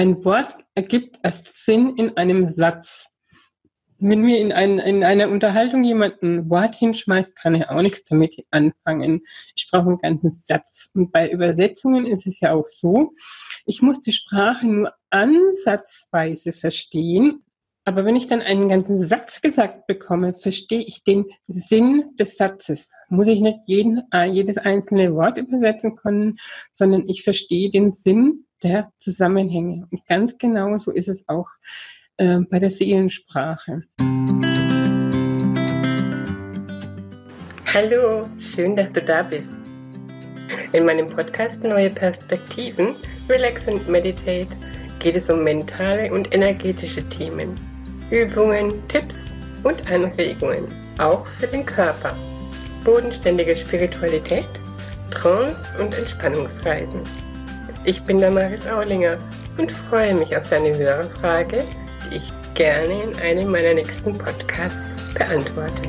Ein Wort ergibt erst Sinn in einem Satz. Wenn mir in, ein, in einer Unterhaltung jemand ein Wort hinschmeißt, kann er auch nichts damit anfangen. Ich brauche einen ganzen Satz. Und bei Übersetzungen ist es ja auch so, ich muss die Sprache nur ansatzweise verstehen. Aber wenn ich dann einen ganzen Satz gesagt bekomme, verstehe ich den Sinn des Satzes. Muss ich nicht jeden, äh, jedes einzelne Wort übersetzen können, sondern ich verstehe den Sinn der Zusammenhänge. Und ganz genau so ist es auch äh, bei der Seelensprache. Hallo, schön, dass du da bist. In meinem Podcast Neue Perspektiven, Relax and Meditate geht es um mentale und energetische Themen, Übungen, Tipps und Anregungen, auch für den Körper, bodenständige Spiritualität, Trance und Entspannungsreisen. Ich bin Damaris Aulinger und freue mich auf deine Hörerfrage, die ich gerne in einem meiner nächsten Podcasts beantworte.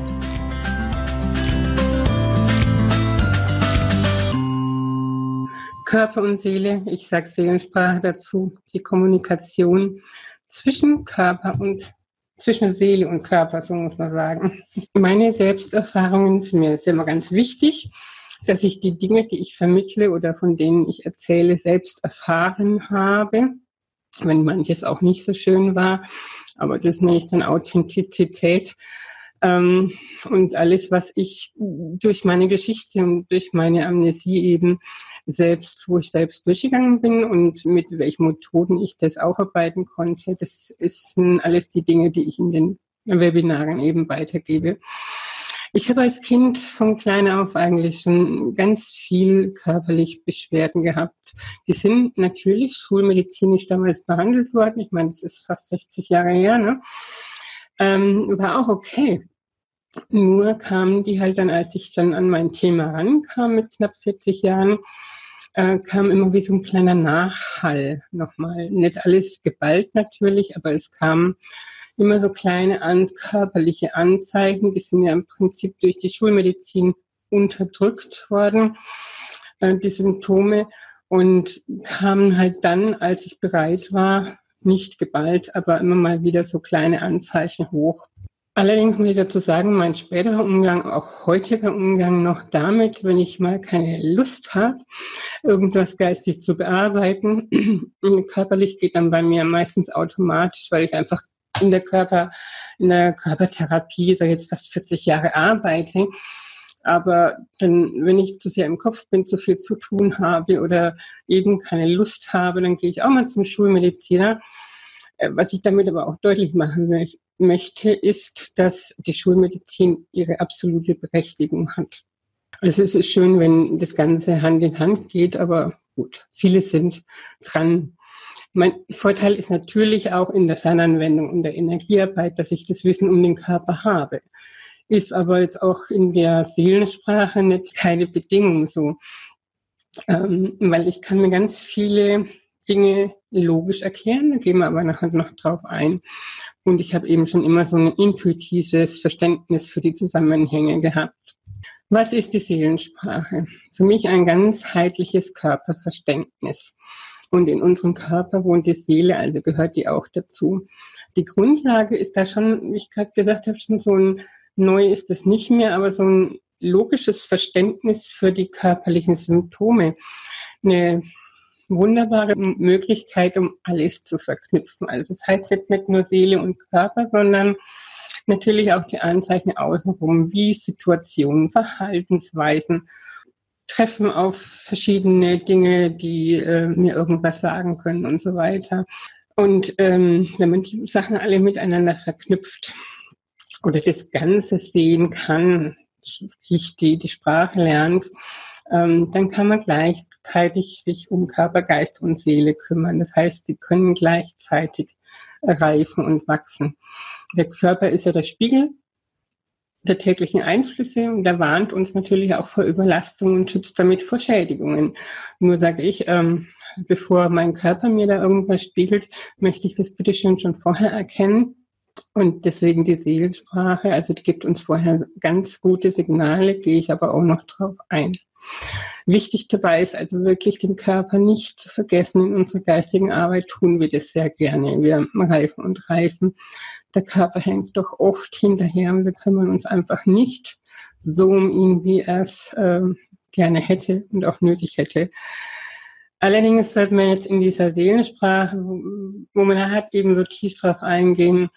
Körper und Seele, ich sage Seelensprache dazu, die Kommunikation zwischen Körper und zwischen Seele und Körper, so muss man sagen. Meine Selbsterfahrungen sind mir immer ganz wichtig dass ich die Dinge, die ich vermittle oder von denen ich erzähle, selbst erfahren habe, wenn manches auch nicht so schön war. Aber das nenne ich dann Authentizität. Ähm, und alles, was ich durch meine Geschichte und durch meine Amnesie eben selbst, wo ich selbst durchgegangen bin und mit welchen Methoden ich das aufarbeiten konnte, das ist alles die Dinge, die ich in den Webinaren eben weitergebe. Ich habe als Kind von klein auf eigentlich schon ganz viel körperlich Beschwerden gehabt. Die sind natürlich schulmedizinisch damals behandelt worden. Ich meine, das ist fast 60 Jahre her, ne? Ähm, war auch okay. Nur kamen die halt dann, als ich dann an mein Thema rankam mit knapp 40 Jahren, äh, kam immer wie so ein kleiner Nachhall nochmal. Nicht alles geballt natürlich, aber es kam immer so kleine an, körperliche Anzeichen, die sind ja im Prinzip durch die Schulmedizin unterdrückt worden, äh, die Symptome, und kamen halt dann, als ich bereit war, nicht geballt, aber immer mal wieder so kleine Anzeichen hoch. Allerdings muss ich dazu sagen, mein späterer Umgang, auch heutiger Umgang noch damit, wenn ich mal keine Lust habe, irgendwas geistig zu bearbeiten, körperlich geht dann bei mir meistens automatisch, weil ich einfach in der Körper, in der Körpertherapie, sage jetzt fast 40 Jahre arbeite. Aber dann, wenn ich zu sehr im Kopf bin, zu viel zu tun habe oder eben keine Lust habe, dann gehe ich auch mal zum Schulmediziner. Äh, was ich damit aber auch deutlich machen möchte, ist, dass die Schulmedizin ihre absolute Berechtigung hat. Es ist schön, wenn das Ganze Hand in Hand geht, aber gut, viele sind dran, mein Vorteil ist natürlich auch in der Fernanwendung und der Energiearbeit, dass ich das Wissen um den Körper habe. Ist aber jetzt auch in der Seelensprache nicht keine Bedingung so. Ähm, weil ich kann mir ganz viele Dinge logisch erklären, da gehen wir aber nachher noch drauf ein. Und ich habe eben schon immer so ein intuitives Verständnis für die Zusammenhänge gehabt. Was ist die Seelensprache? Für mich ein ganzheitliches Körperverständnis. Und in unserem Körper wohnt die Seele, also gehört die auch dazu. Die Grundlage ist da schon, wie ich gerade gesagt habe, schon so ein, neu ist es nicht mehr, aber so ein logisches Verständnis für die körperlichen Symptome. Eine wunderbare Möglichkeit, um alles zu verknüpfen. Also das heißt jetzt nicht nur Seele und Körper, sondern natürlich auch die Anzeichen außenrum, wie Situationen, Verhaltensweisen, treffen auf verschiedene Dinge, die äh, mir irgendwas sagen können und so weiter. Und ähm, wenn man die Sachen alle miteinander verknüpft oder das Ganze sehen kann, die, die Sprache lernt, ähm, dann kann man gleichzeitig sich um Körper, Geist und Seele kümmern. Das heißt, die können gleichzeitig reifen und wachsen. Der Körper ist ja der Spiegel der täglichen Einflüsse und der warnt uns natürlich auch vor Überlastung und schützt damit vor Schädigungen. Nur sage ich, ähm, bevor mein Körper mir da irgendwas spiegelt, möchte ich das bitte schön schon vorher erkennen Und deswegen die Seelensprache, also die gibt uns vorher ganz gute Signale, gehe ich aber auch noch drauf ein. Wichtig dabei ist also wirklich den Körper nicht zu vergessen. In unserer geistigen Arbeit tun wir das sehr gerne. Wir reifen und reifen. Der Körper hängt doch oft hinterher und wir kümmern uns einfach nicht so um ihn, wie er es äh, gerne hätte und auch nötig hätte. Allerdings sollte man jetzt in dieser Seelensprache, wo man hat, eben so tief drauf eingehen,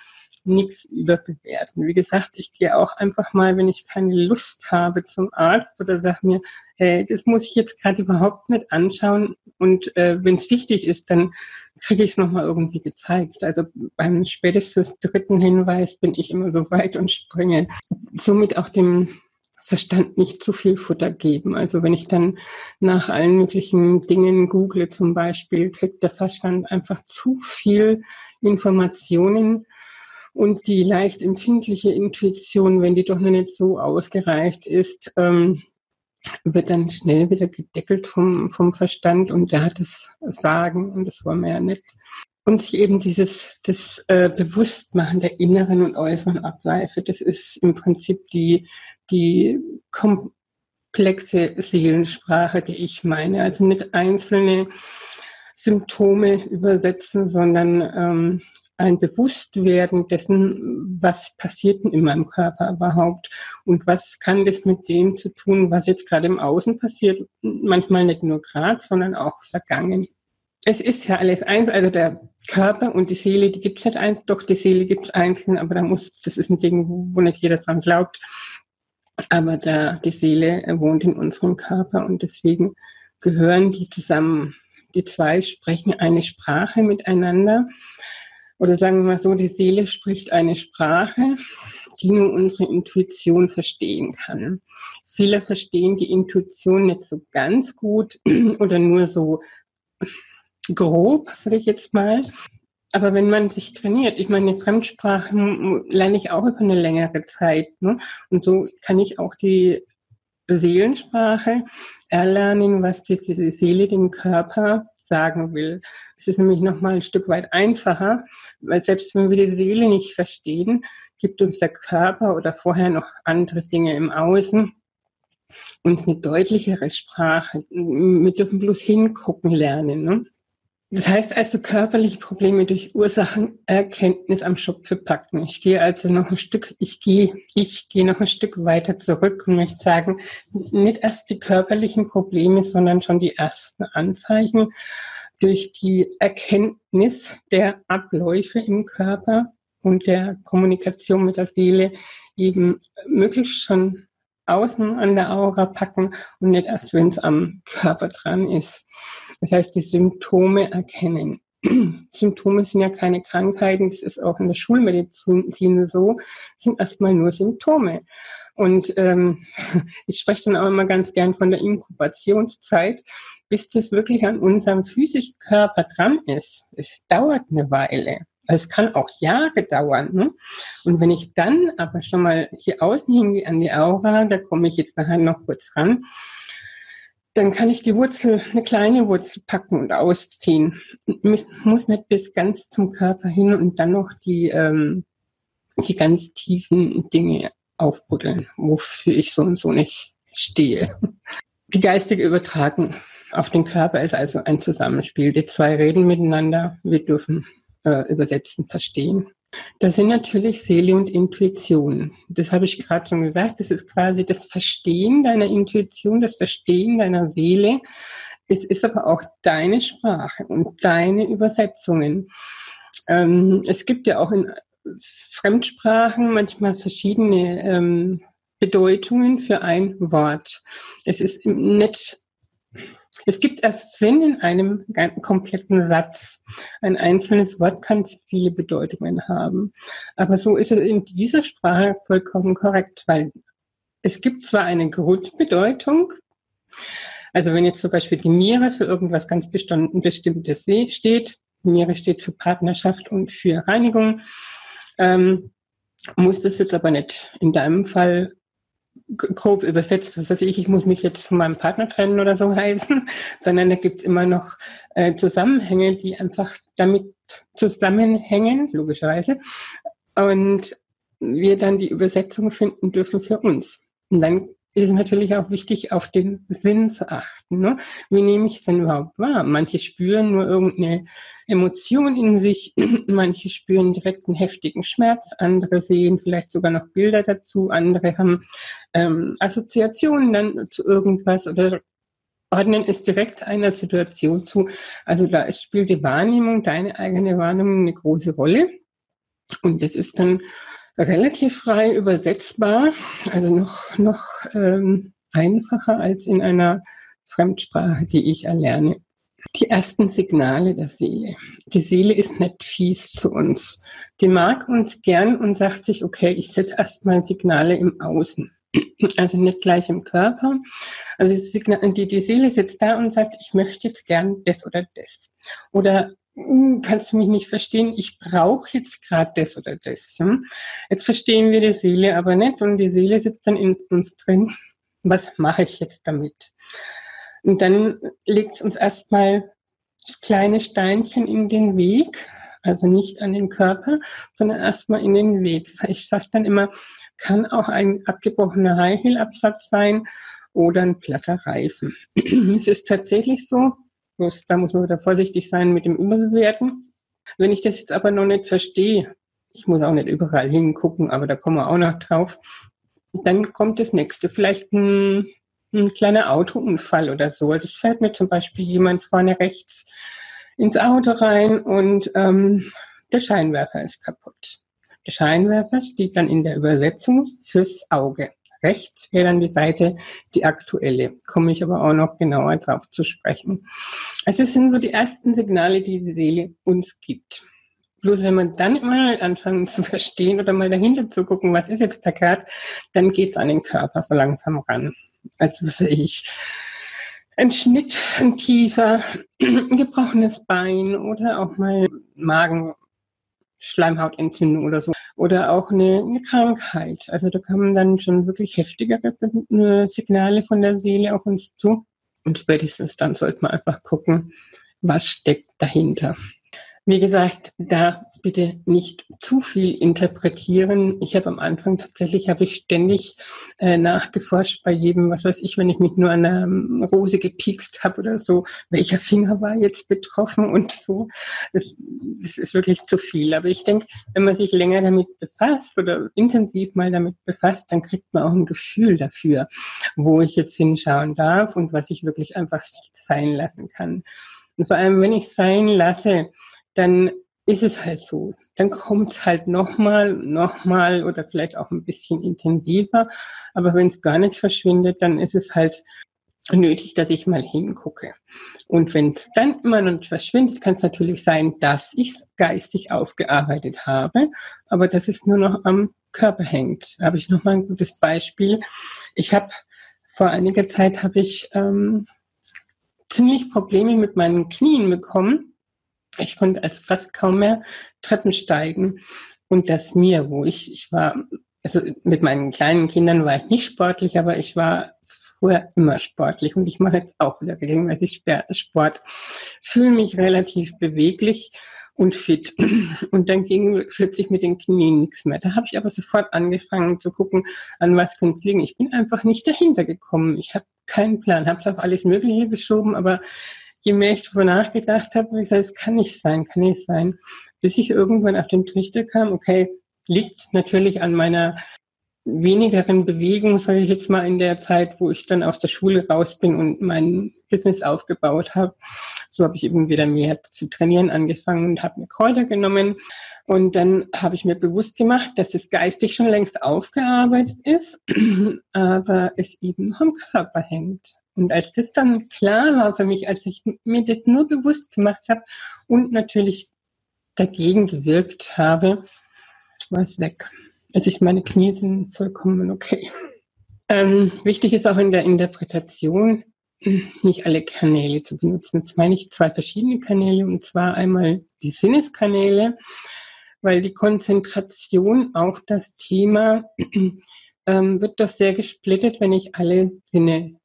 nichts überbewerten. Wie gesagt, ich gehe auch einfach mal, wenn ich keine Lust habe zum Arzt oder sage mir, hey, das muss ich jetzt gerade überhaupt nicht anschauen. Und äh, wenn es wichtig ist, dann kriege ich es nochmal irgendwie gezeigt. Also beim spätestens dritten Hinweis bin ich immer so weit und springe. Somit auch dem Verstand nicht zu viel Futter geben. Also wenn ich dann nach allen möglichen Dingen google zum Beispiel, kriegt der Verstand einfach zu viel Informationen und die leicht empfindliche Intuition, wenn die doch noch nicht so ausgereift ist, ähm, wird dann schnell wieder gedeckelt vom, vom Verstand und der hat das Sagen und das wollen wir ja nicht. Und sich eben dieses das äh, Bewusstmachen der inneren und äußeren Abläufe, das ist im Prinzip die, die komplexe Seelensprache, die ich meine. Also nicht einzelne Symptome übersetzen, sondern ähm, ein Bewusstwerden dessen, was passiert denn in meinem Körper überhaupt und was kann das mit dem zu tun, was jetzt gerade im Außen passiert, manchmal nicht nur gerade, sondern auch vergangen. Es ist ja alles eins, also der Körper und die Seele, die gibt es nicht eins, doch die Seele gibt es einzeln, aber da muss, das ist ein Ding, wo nicht jeder dran glaubt, aber da, die Seele wohnt in unserem Körper und deswegen gehören die zusammen. Die zwei sprechen eine Sprache miteinander oder sagen wir mal so, die Seele spricht eine Sprache, die nur unsere Intuition verstehen kann. Viele verstehen die Intuition nicht so ganz gut oder nur so grob, sage ich jetzt mal. Aber wenn man sich trainiert, ich meine, Fremdsprachen lerne ich auch über eine längere Zeit. Ne? Und so kann ich auch die Seelensprache erlernen, was die Seele dem Körper sagen will. Es ist nämlich nochmal ein Stück weit einfacher, weil selbst wenn wir die Seele nicht verstehen, gibt uns der Körper oder vorher noch andere Dinge im Außen uns eine deutlichere Sprache. Wir dürfen bloß hingucken lernen. Ne? Das heißt also körperliche Probleme durch Ursachenerkenntnis am Schopfe packen. Ich gehe also noch ein Stück, ich gehe, ich gehe noch ein Stück weiter zurück und möchte sagen, nicht erst die körperlichen Probleme, sondern schon die ersten Anzeichen durch die Erkenntnis der Abläufe im Körper und der Kommunikation mit der Seele eben möglichst schon außen an der Aura packen und nicht erst, wenn es am Körper dran ist. Das heißt, die Symptome erkennen. Symptome sind ja keine Krankheiten, das ist auch in der Schulmedizin so, sind erstmal nur Symptome. Und ähm, ich spreche dann auch immer ganz gern von der Inkubationszeit, bis das wirklich an unserem physischen Körper dran ist. Es dauert eine Weile. Es kann auch Jahre dauern. Ne? Und wenn ich dann aber schon mal hier außen hingehe an die Aura, da komme ich jetzt nachher noch kurz ran, dann kann ich die Wurzel, eine kleine Wurzel packen und ausziehen. Muss, muss nicht bis ganz zum Körper hin und dann noch die, ähm, die ganz tiefen Dinge aufbuddeln, wofür ich so und so nicht stehe. Die geistige Übertragung auf den Körper ist also ein Zusammenspiel. Die zwei reden miteinander. Wir dürfen äh, übersetzen, verstehen. Das sind natürlich Seele und Intuition. Das habe ich gerade schon gesagt. Das ist quasi das Verstehen deiner Intuition, das Verstehen deiner Seele. Es ist aber auch deine Sprache und deine Übersetzungen. Ähm, es gibt ja auch in Fremdsprachen manchmal verschiedene ähm, Bedeutungen für ein Wort. Es ist nicht es gibt erst Sinn in einem kompletten Satz. Ein einzelnes Wort kann viele Bedeutungen haben. Aber so ist es in dieser Sprache vollkommen korrekt, weil es gibt zwar eine Grundbedeutung, also wenn jetzt zum Beispiel die Niere für irgendwas ganz Bestimmtes steht, Niere steht für Partnerschaft und für Reinigung, ähm, muss das jetzt aber nicht in deinem Fall grob übersetzt, was weiß ich, ich muss mich jetzt von meinem Partner trennen oder so heißen, sondern da gibt immer noch äh, Zusammenhänge, die einfach damit zusammenhängen, logischerweise, und wir dann die Übersetzung finden dürfen für uns. Und dann ist natürlich auch wichtig, auf den Sinn zu achten. Ne? Wie nehme ich es denn überhaupt wahr? Manche spüren nur irgendeine Emotion in sich, manche spüren direkt einen heftigen Schmerz, andere sehen vielleicht sogar noch Bilder dazu, andere haben ähm, Assoziationen dann zu irgendwas oder ordnen es direkt einer Situation zu. Also da spielt die Wahrnehmung, deine eigene Wahrnehmung eine große Rolle. Und das ist dann relativ frei übersetzbar, also noch, noch ähm, einfacher als in einer Fremdsprache, die ich erlerne. Die ersten Signale der Seele. Die Seele ist nicht fies zu uns. Die mag uns gern und sagt sich, okay, ich setze erstmal Signale im Außen. Also nicht gleich im Körper. Also die, Seele sitzt da und sagt, ich möchte jetzt gern das oder das. Oder kannst du mich nicht verstehen, ich brauche jetzt gerade das oder das. Hm? Jetzt verstehen wir die Seele aber nicht und die Seele sitzt dann in uns drin. Was mache ich jetzt damit? Und dann legt es uns erstmal kleine Steinchen in den Weg, also nicht an den Körper, sondern erstmal in den Weg. Ich sage dann immer, kann auch ein abgebrochener High Heel Absatz sein oder ein platter Reifen. es ist tatsächlich so, Bloß da muss man wieder vorsichtig sein mit dem Überbewerten. Wenn ich das jetzt aber noch nicht verstehe, ich muss auch nicht überall hingucken, aber da kommen wir auch noch drauf, dann kommt das nächste. Vielleicht ein, ein kleiner Autounfall oder so. Also es fällt mir zum Beispiel jemand vorne rechts ins Auto rein und ähm, der Scheinwerfer ist kaputt. Der Scheinwerfer steht dann in der Übersetzung fürs Auge. Rechts wäre dann die Seite, die aktuelle. Komme ich aber auch noch genauer drauf zu sprechen. Also es sind so die ersten Signale, die die Seele uns gibt. Bloß wenn man dann mal anfangen zu verstehen oder mal dahinter zu gucken, was ist jetzt da gerade, dann geht es an den Körper so langsam ran. Also was ich, ein Schnitt, ein Kiefer, ein gebrochenes Bein oder auch mal Magen, Schleimhautentzündung oder so. Oder auch eine, eine Krankheit. Also da kamen dann schon wirklich heftigere äh, Signale von der Seele auf uns zu. Und spätestens dann sollte man einfach gucken, was steckt dahinter. Wie gesagt, da bitte nicht zu viel interpretieren. Ich habe am Anfang tatsächlich, habe ich ständig äh, nachgeforscht bei jedem, was weiß ich, wenn ich mich nur an einer ähm, Rose gepiekst habe oder so, welcher Finger war jetzt betroffen und so. Das, das ist wirklich zu viel. Aber ich denke, wenn man sich länger damit befasst oder intensiv mal damit befasst, dann kriegt man auch ein Gefühl dafür, wo ich jetzt hinschauen darf und was ich wirklich einfach sein lassen kann. Und vor allem, wenn ich sein lasse, dann ist es halt so. Dann kommt es halt nochmal, nochmal oder vielleicht auch ein bisschen intensiver. Aber wenn es gar nicht verschwindet, dann ist es halt nötig, dass ich mal hingucke. Und wenn es dann immer noch nicht verschwindet, kann es natürlich sein, dass ich es geistig aufgearbeitet habe, aber dass es nur noch am Körper hängt. Da habe ich nochmal ein gutes Beispiel. Ich habe vor einiger Zeit habe ich ähm, ziemlich Probleme mit meinen Knien bekommen ich konnte also fast kaum mehr Treppen steigen. Und das mir, wo ich, ich war, also mit meinen kleinen Kindern war ich nicht sportlich, aber ich war früher immer sportlich und ich mache jetzt auch wieder regelmäßig Sport. Fühle mich relativ beweglich und fit. Und dann ging plötzlich mit den Knien nichts mehr. Da habe ich aber sofort angefangen zu gucken, an was könnte es liegen. Ich bin einfach nicht dahinter gekommen. Ich habe keinen Plan, habe es auf alles Mögliche geschoben, aber je mehr ich darüber nachgedacht habe, habe ich gesagt, es kann nicht sein, kann nicht sein. Bis ich irgendwann auf den Trichter kam, okay, liegt natürlich an meiner wenigeren Bewegung, sage ich jetzt mal, in der Zeit, wo ich dann aus der Schule raus bin und mein Business aufgebaut habe. So habe ich eben wieder mehr zu trainieren angefangen und habe mir Kräuter genommen. Und dann habe ich mir bewusst gemacht, dass es geistig schon längst aufgearbeitet ist, aber es eben am Körper hängt. Und als das dann klar war für mich, als ich mir das nur bewusst gemacht habe und natürlich dagegen gewirkt habe, war es weg. Also ich meine Knie sind vollkommen okay. Ähm, wichtig ist auch in der Interpretation, nicht alle Kanäle zu benutzen. Jetzt meine ich zwei verschiedene Kanäle und zwar einmal die Sinneskanäle, weil die Konzentration auf das Thema ähm, wird doch sehr gesplittet, wenn ich alle Sinne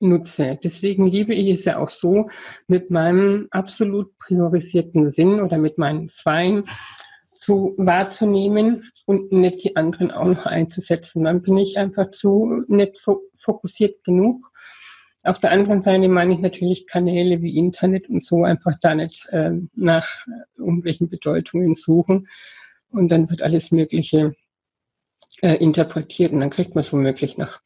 nutze. Deswegen liebe ich es ja auch so, mit meinem absolut priorisierten Sinn oder mit meinen Zweien zu wahrzunehmen und nicht die anderen auch noch einzusetzen. Dann bin ich einfach zu nicht fokussiert genug. Auf der anderen Seite meine ich natürlich Kanäle wie Internet und so einfach da nicht äh, nach irgendwelchen Bedeutungen suchen. Und dann wird alles Mögliche äh, interpretiert und dann kriegt man es womöglich noch.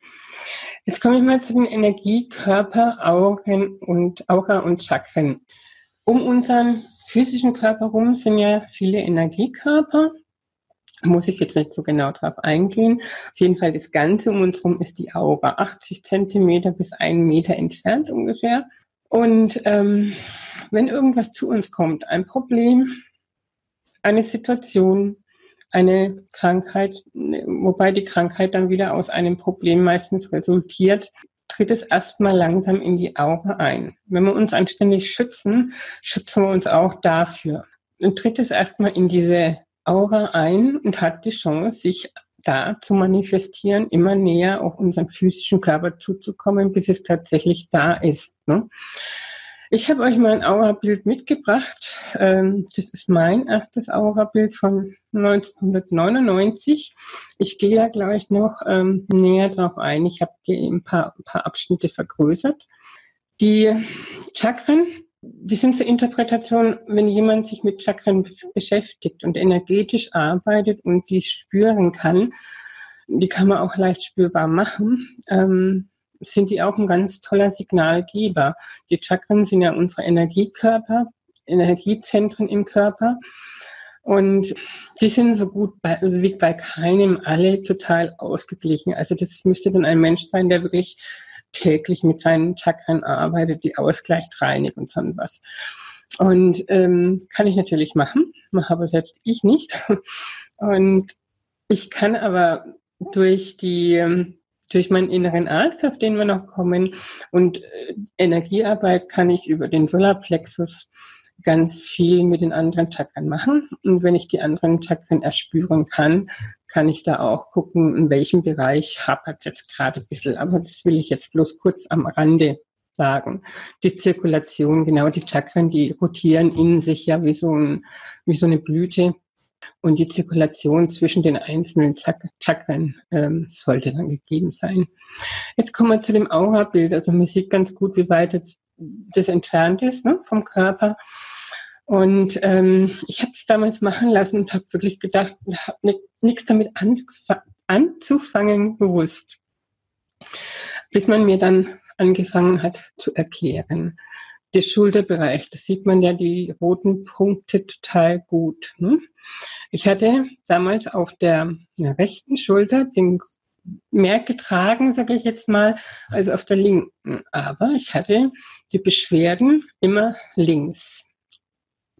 Jetzt komme ich mal zu den Energiekörper, Augen und Aura und Chakren. Um unseren physischen Körper herum sind ja viele Energiekörper. Muss ich jetzt nicht so genau drauf eingehen. Auf jeden Fall das Ganze um uns herum ist die Aura. 80 Zentimeter bis einen Meter entfernt ungefähr. Und ähm, wenn irgendwas zu uns kommt, ein Problem, eine Situation, eine Krankheit, wobei die Krankheit dann wieder aus einem Problem meistens resultiert, tritt es erstmal langsam in die Aura ein. Wenn wir uns anständig schützen, schützen wir uns auch dafür. Dann tritt es erstmal in diese Aura ein und hat die Chance, sich da zu manifestieren, immer näher auf unseren physischen Körper zuzukommen, bis es tatsächlich da ist. Ne? Ich habe euch mal ein Aura-Bild mitgebracht. Ähm, das ist mein erstes Aura-Bild von 1999. Ich gehe da gleich noch ähm, näher drauf ein. Ich habe ein paar, ein paar Abschnitte vergrößert. Die Chakren, die sind zur Interpretation, wenn jemand sich mit Chakren beschäftigt und energetisch arbeitet und die spüren kann, die kann man auch leicht spürbar machen. Ähm, sind die auch ein ganz toller Signalgeber. Die Chakren sind ja unsere Energiekörper, Energiezentren im Körper. Und die sind so gut bei, also wie bei keinem alle total ausgeglichen. Also das müsste dann ein Mensch sein, der wirklich täglich mit seinen Chakren arbeitet, die ausgleicht, reinigt und so was. Und ähm, kann ich natürlich machen, mache aber selbst ich nicht. Und ich kann aber durch die ähm, durch meinen inneren Arzt, auf den wir noch kommen. Und äh, Energiearbeit kann ich über den Solarplexus ganz viel mit den anderen Chakren machen. Und wenn ich die anderen Chakren erspüren kann, kann ich da auch gucken, in welchem Bereich hapert jetzt gerade ein bisschen. Aber das will ich jetzt bloß kurz am Rande sagen. Die Zirkulation, genau die Chakren, die rotieren in sich ja wie so, ein, wie so eine Blüte. Und die Zirkulation zwischen den einzelnen Chakren ähm, sollte dann gegeben sein. Jetzt kommen wir zu dem Aura-Bild. Also man sieht ganz gut, wie weit jetzt das entfernt ist ne, vom Körper. Und ähm, ich habe es damals machen lassen und habe wirklich gedacht, habe nichts damit anzufangen bewusst. Bis man mir dann angefangen hat zu erklären. Der Schulterbereich, da sieht man ja die roten Punkte total gut. Ne? Ich hatte damals auf der rechten Schulter den mehr getragen, sage ich jetzt mal, als auf der linken. Aber ich hatte die Beschwerden immer links.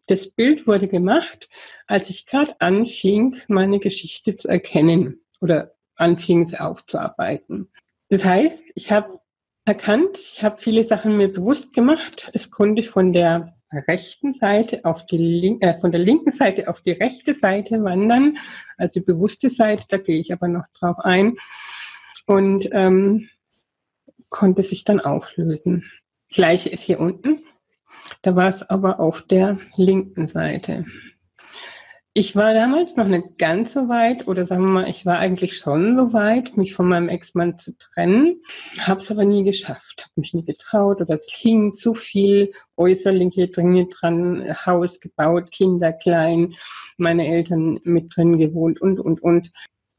Das Bild wurde gemacht, als ich gerade anfing, meine Geschichte zu erkennen oder anfing, sie aufzuarbeiten. Das heißt, ich habe erkannt, ich habe viele Sachen mir bewusst gemacht. Es konnte von der rechten Seite auf die Link äh, von der linken Seite auf die rechte Seite wandern, also die bewusste Seite, da gehe ich aber noch drauf ein und ähm, konnte sich dann auflösen. Gleiche ist hier unten, da war es aber auf der linken Seite. Ich war damals noch nicht ganz so weit, oder sagen wir mal, ich war eigentlich schon so weit, mich von meinem Ex-Mann zu trennen, habe es aber nie geschafft, habe mich nie getraut oder es hing zu viel äußerliche Dinge dran, Haus gebaut, Kinder klein, meine Eltern mit drin gewohnt und, und, und.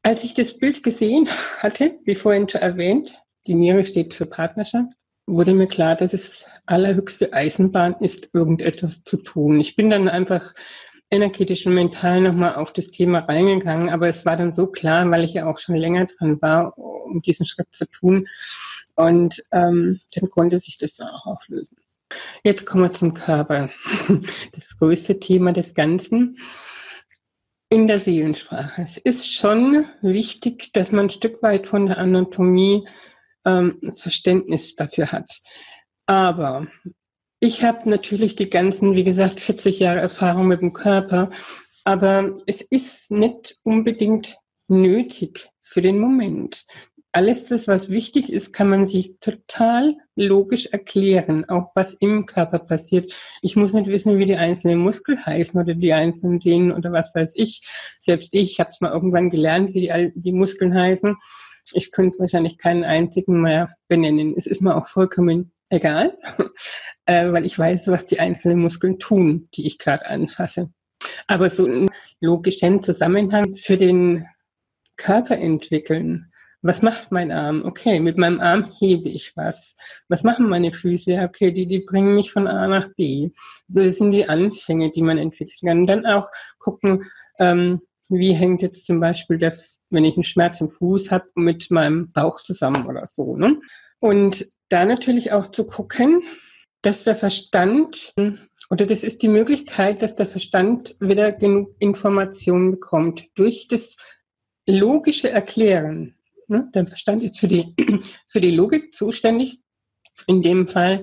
Als ich das Bild gesehen hatte, wie vorhin schon erwähnt, die Niere steht für Partnerschaft, wurde mir klar, dass es allerhöchste Eisenbahn ist, irgendetwas zu tun. Ich bin dann einfach energetisch und mental nochmal auf das Thema reingegangen, aber es war dann so klar, weil ich ja auch schon länger dran war, um diesen Schritt zu tun. Und ähm, dann konnte sich das auch auflösen. Jetzt kommen wir zum Körper. Das größte Thema des Ganzen in der Seelensprache. Es ist schon wichtig, dass man ein Stück weit von der Anatomie ähm, das Verständnis dafür hat. Aber ich habe natürlich die ganzen, wie gesagt, 40 Jahre Erfahrung mit dem Körper, aber es ist nicht unbedingt nötig für den Moment. alles das, was wichtig ist, kann man sich total logisch erklären, auch was im Körper passiert. Ich muss nicht wissen, wie die einzelnen Muskeln heißen oder die einzelnen Sehnen oder was weiß ich. Selbst ich habe es mal irgendwann gelernt, wie die, die Muskeln heißen. Ich könnte wahrscheinlich keinen einzigen mehr benennen. Es ist mir auch vollkommen egal, äh, weil ich weiß, was die einzelnen Muskeln tun, die ich gerade anfasse. Aber so einen logischen Zusammenhang für den Körper entwickeln, was macht mein Arm? Okay, mit meinem Arm hebe ich was. Was machen meine Füße? Okay, die, die bringen mich von A nach B. So sind die Anfänge, die man entwickeln kann. Und dann auch gucken, ähm, wie hängt jetzt zum Beispiel der, wenn ich einen Schmerz im Fuß habe, mit meinem Bauch zusammen oder so. Ne? Und da natürlich auch zu gucken, dass der Verstand, oder das ist die Möglichkeit, dass der Verstand wieder genug Informationen bekommt durch das logische Erklären Ne? Der Verstand ist für die, für die Logik zuständig in dem Fall.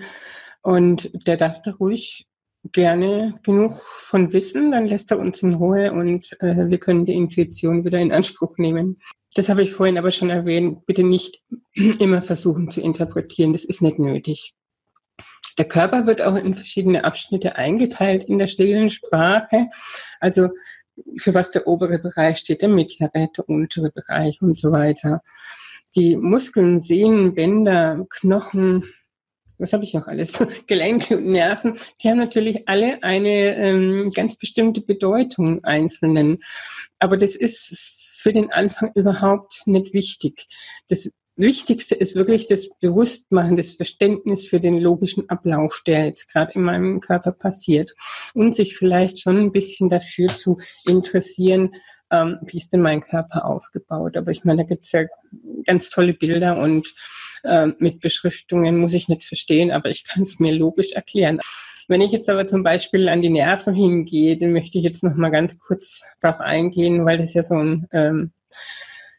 Und der darf da ruhig gerne genug von wissen, dann lässt er uns in Ruhe und äh, wir können die Intuition wieder in Anspruch nehmen. Das habe ich vorhin aber schon erwähnt. Bitte nicht immer versuchen zu interpretieren. Das ist nicht nötig. Der Körper wird auch in verschiedene Abschnitte eingeteilt in der Seelensprache. Also für was der obere Bereich steht, der mittlere, der untere Bereich und so weiter. Die Muskeln, Sehnen, Bänder, Knochen, was habe ich noch alles? Gelenke und Nerven, die haben natürlich alle eine ähm, ganz bestimmte Bedeutung einzelnen. Aber das ist für den Anfang überhaupt nicht wichtig. Das Wichtigste ist wirklich das Bewusstmachen, das Verständnis für den logischen Ablauf, der jetzt gerade in meinem Körper passiert. Und sich vielleicht schon ein bisschen dafür zu interessieren, ähm, wie ist denn mein Körper aufgebaut. Aber ich meine, da gibt es ja ganz tolle Bilder und äh, mit Beschriftungen muss ich nicht verstehen, aber ich kann es mir logisch erklären. Wenn ich jetzt aber zum Beispiel an die Nerven hingehe, dann möchte ich jetzt noch mal ganz kurz darauf eingehen, weil das ja so ein ähm,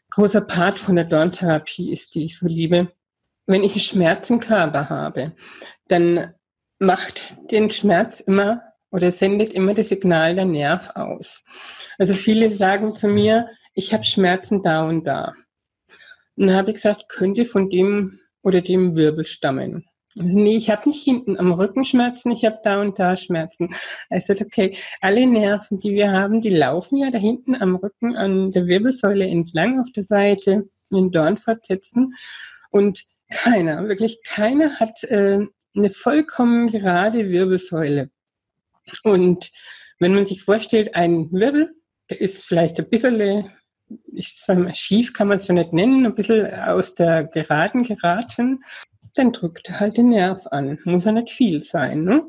großer Part von der Dorntherapie ist, die ich so liebe. Wenn ich einen Schmerz im Körper habe, dann macht den Schmerz immer oder sendet immer das Signal der Nerv aus. Also viele sagen zu mir, ich habe Schmerzen da und da. Und dann habe ich gesagt, könnte von dem oder dem Wirbel stammen. Nee, ich habe nicht hinten am Rücken Schmerzen, ich habe da und da Schmerzen. Also okay, alle Nerven, die wir haben, die laufen ja da hinten am Rücken an der Wirbelsäule entlang auf der Seite in Dornfortsätzen. Und keiner, wirklich keiner hat äh, eine vollkommen gerade Wirbelsäule. Und wenn man sich vorstellt, ein Wirbel, der ist vielleicht ein bisschen, ich sag mal, schief kann man es schon nicht nennen, ein bisschen aus der Geraden geraten dann drückt er halt den Nerv an. Muss ja nicht viel sein. Ne?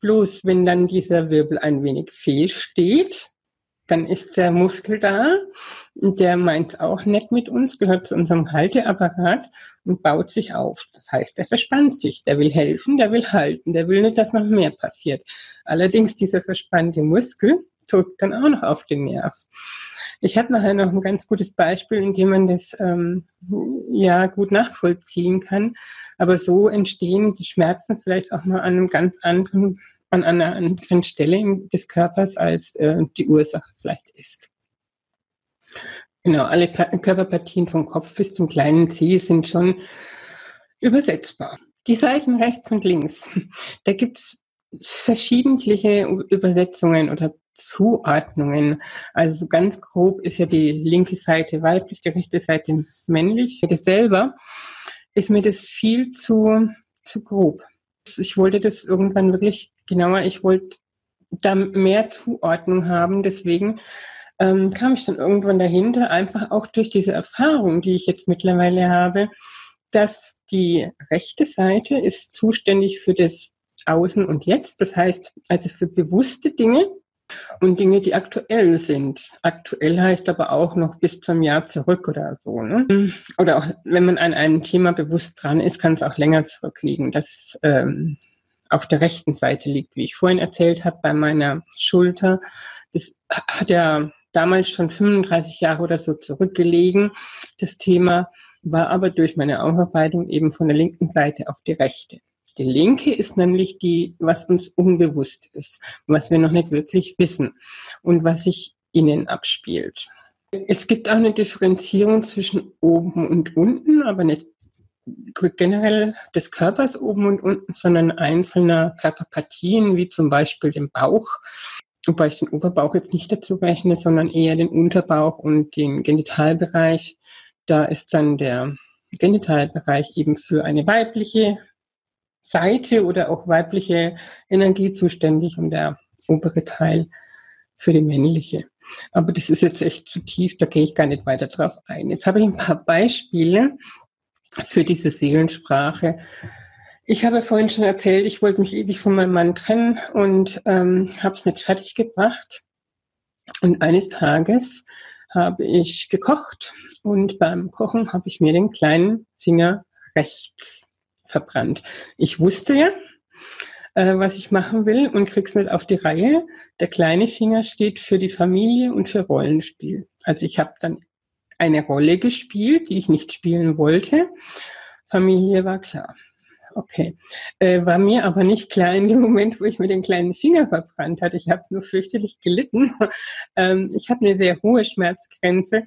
Bloß wenn dann dieser Wirbel ein wenig fehlsteht, dann ist der Muskel da, der meint auch nett mit uns, gehört zu unserem Halteapparat und baut sich auf. Das heißt, der verspannt sich, der will helfen, der will halten, der will nicht, dass noch mehr passiert. Allerdings dieser verspannte Muskel drückt dann auch noch auf den Nerv. Ich habe nachher noch ein ganz gutes Beispiel, in dem man das ähm, ja gut nachvollziehen kann. Aber so entstehen die Schmerzen vielleicht auch mal an einem ganz anderen, an einer anderen Stelle des Körpers, als äh, die Ursache vielleicht ist. Genau, alle Körperpartien vom Kopf bis zum kleinen Zeh sind schon übersetzbar. Die Seiten rechts und links, da gibt es verschiedentliche Übersetzungen oder Zuordnungen. Also ganz grob ist ja die linke Seite weiblich, die rechte Seite männlich. Das selber ist mir das viel zu, zu grob. Ich wollte das irgendwann wirklich genauer, ich wollte da mehr Zuordnung haben. Deswegen ähm, kam ich dann irgendwann dahinter, einfach auch durch diese Erfahrung, die ich jetzt mittlerweile habe, dass die rechte Seite ist zuständig für das Außen und Jetzt. Das heißt also für bewusste Dinge, und Dinge, die aktuell sind. Aktuell heißt aber auch noch bis zum Jahr zurück oder so. Ne? Oder auch, wenn man an einem Thema bewusst dran ist, kann es auch länger zurückliegen, das ähm, auf der rechten Seite liegt, wie ich vorhin erzählt habe, bei meiner Schulter. Das hat ja damals schon 35 Jahre oder so zurückgelegen, das Thema, war aber durch meine Aufarbeitung eben von der linken Seite auf die rechte. Die linke ist nämlich die, was uns unbewusst ist, was wir noch nicht wirklich wissen und was sich innen abspielt. Es gibt auch eine Differenzierung zwischen oben und unten, aber nicht generell des Körpers oben und unten, sondern einzelner Körperpartien, wie zum Beispiel den Bauch, wobei ich den Oberbauch jetzt nicht dazu rechne, sondern eher den Unterbauch und den Genitalbereich. Da ist dann der Genitalbereich eben für eine weibliche Seite oder auch weibliche Energie zuständig und der obere Teil für die männliche. Aber das ist jetzt echt zu tief, da gehe ich gar nicht weiter drauf ein. Jetzt habe ich ein paar Beispiele für diese Seelensprache. Ich habe vorhin schon erzählt, ich wollte mich ewig von meinem Mann trennen und ähm, habe es nicht fertig gebracht. Und eines Tages habe ich gekocht und beim Kochen habe ich mir den kleinen Finger rechts verbrannt. Ich wusste ja, äh, was ich machen will und krieg's nicht auf die Reihe. Der kleine Finger steht für die Familie und für Rollenspiel. Also ich habe dann eine Rolle gespielt, die ich nicht spielen wollte. Familie war klar. Okay. Äh, war mir aber nicht klar in dem Moment, wo ich mir den kleinen Finger verbrannt hatte. Ich habe nur fürchterlich gelitten. ähm, ich habe eine sehr hohe Schmerzgrenze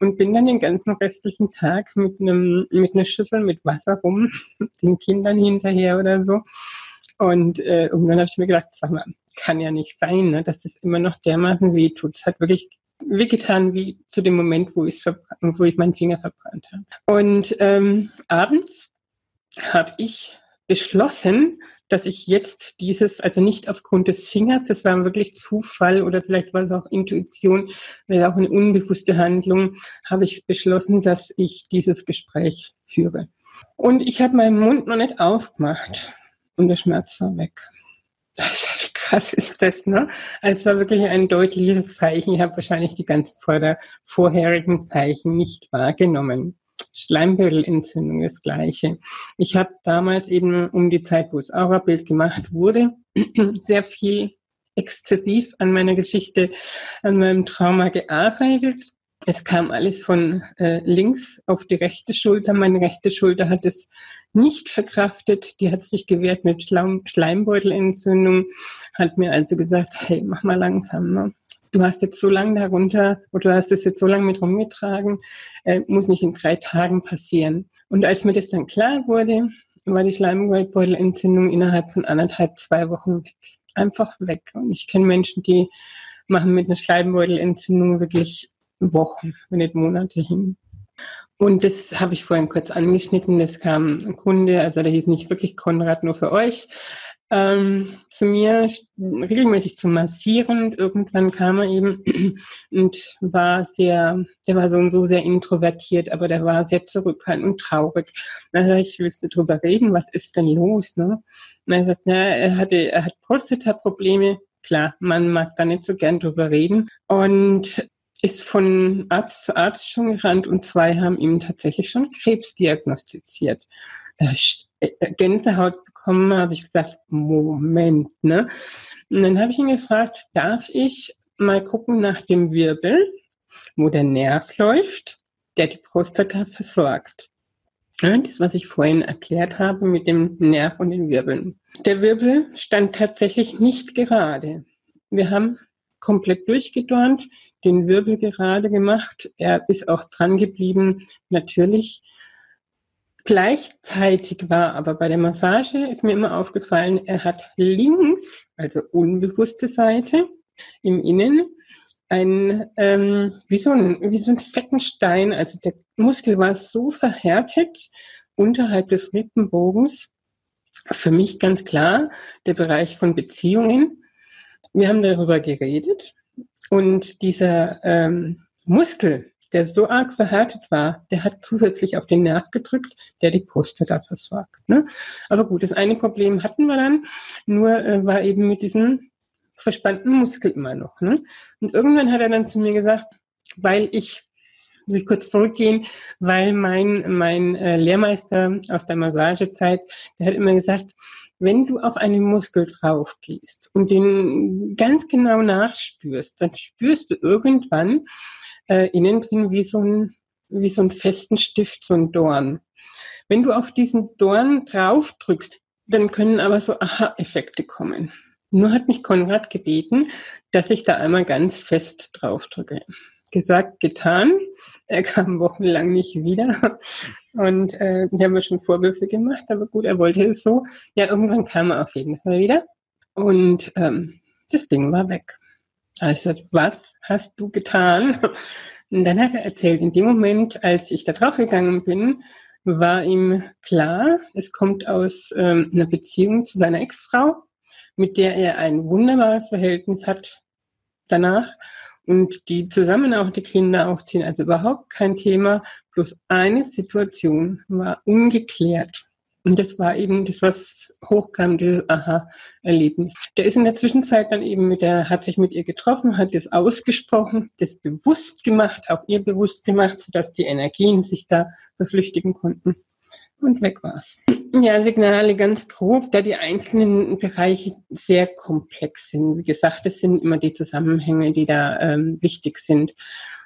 und bin dann den ganzen restlichen Tag mit einem mit einer Schüssel mit Wasser rum, den Kindern hinterher oder so. Und äh, irgendwann habe ich mir gedacht, sag mal, kann ja nicht sein, ne, dass das immer noch dermaßen weh tut. Es hat wirklich wehgetan wie zu dem Moment, wo, wo ich meinen Finger verbrannt habe. Und ähm, abends habe ich beschlossen, dass ich jetzt dieses, also nicht aufgrund des Fingers, das war wirklich Zufall oder vielleicht war es auch Intuition, oder auch eine unbewusste Handlung, habe ich beschlossen, dass ich dieses Gespräch führe. Und ich habe meinen Mund noch nicht aufgemacht und der Schmerz war weg. Wie krass ist das, ne? Also es war wirklich ein deutliches Zeichen. Ich habe wahrscheinlich die ganzen vorherigen Zeichen nicht wahrgenommen. Schleimbeutelentzündung das gleiche. Ich habe damals eben um die Zeit, wo das Aurabild gemacht wurde, sehr viel exzessiv an meiner Geschichte, an meinem Trauma gearbeitet. Es kam alles von äh, links auf die rechte Schulter. Meine rechte Schulter hat es nicht verkraftet. Die hat sich gewehrt mit Schleim Schleimbeutelentzündung, hat mir also gesagt, hey, mach mal langsam. Ne? du hast jetzt so lange darunter oder du hast es jetzt so lange mit rumgetragen, äh, muss nicht in drei Tagen passieren. Und als mir das dann klar wurde, war die Schleimbeutelentzündung innerhalb von anderthalb, zwei Wochen weg. Einfach weg. Und ich kenne Menschen, die machen mit einer Schleimbeutelentzündung wirklich Wochen, wenn nicht Monate hin. Und das habe ich vorhin kurz angeschnitten. Das kam ein Kunde, also der hieß nicht wirklich Konrad, nur für euch ähm, zu mir regelmäßig zu massieren und irgendwann kam er eben und war sehr, der war so und so sehr introvertiert, aber der war sehr zurückhaltend und traurig. Dann sag ich, willst du drüber reden? Was ist denn los? Ne? Und er sagt, na, er hatte, er hat Prostata-Probleme. Klar, man mag da nicht so gern drüber reden. Und ist von Arzt zu Arzt schon gerannt und zwei haben ihm tatsächlich schon Krebs diagnostiziert. Äh, Gänsehaut bekommen, habe ich gesagt, Moment, ne? Und dann habe ich ihn gefragt, darf ich mal gucken nach dem Wirbel, wo der Nerv läuft, der die Prostata versorgt. Das, was ich vorhin erklärt habe mit dem Nerv und den Wirbeln. Der Wirbel stand tatsächlich nicht gerade. Wir haben komplett durchgedornt, den Wirbel gerade gemacht. Er ist auch dran geblieben. Natürlich Gleichzeitig war aber bei der Massage, ist mir immer aufgefallen, er hat links, also unbewusste Seite im Innen, ein, ähm, wie, so ein, wie so ein fetten Stein. Also der Muskel war so verhärtet unterhalb des Rippenbogens. Für mich ganz klar der Bereich von Beziehungen. Wir haben darüber geredet und dieser ähm, Muskel, der so arg verhärtet war, der hat zusätzlich auf den Nerv gedrückt, der die Prostata versorgt. Ne? Aber gut, das eine Problem hatten wir dann, nur äh, war eben mit diesem verspannten Muskel immer noch. Ne? Und irgendwann hat er dann zu mir gesagt, weil ich, muss ich kurz zurückgehen, weil mein, mein äh, Lehrmeister aus der Massagezeit, der hat immer gesagt, wenn du auf einen Muskel drauf gehst und den ganz genau nachspürst, dann spürst du irgendwann, äh, innen drin wie so, ein, wie so ein festen Stift, so ein Dorn. Wenn du auf diesen Dorn drauf drückst, dann können aber so Aha-Effekte kommen. Nur hat mich Konrad gebeten, dass ich da einmal ganz fest drauf drücke. Gesagt, getan. Er kam wochenlang nicht wieder. Und äh, ich habe schon Vorwürfe gemacht, aber gut, er wollte es so. Ja, irgendwann kam er auf jeden Fall wieder. Und ähm, das Ding war weg. Also, was hast du getan? Und dann hat er erzählt, in dem Moment, als ich da drauf gegangen bin, war ihm klar, es kommt aus ähm, einer Beziehung zu seiner Ex-Frau, mit der er ein wunderbares Verhältnis hat danach und die zusammen auch die Kinder aufziehen. Also überhaupt kein Thema. Bloß eine Situation war ungeklärt. Und das war eben das, was hochkam, dieses Aha-Erlebnis. Der ist in der Zwischenzeit dann eben mit der, hat sich mit ihr getroffen, hat das ausgesprochen, das bewusst gemacht, auch ihr bewusst gemacht, sodass die Energien sich da verflüchtigen konnten. Und weg war's. Ja, Signale ganz grob, da die einzelnen Bereiche sehr komplex sind. Wie gesagt, es sind immer die Zusammenhänge, die da ähm, wichtig sind.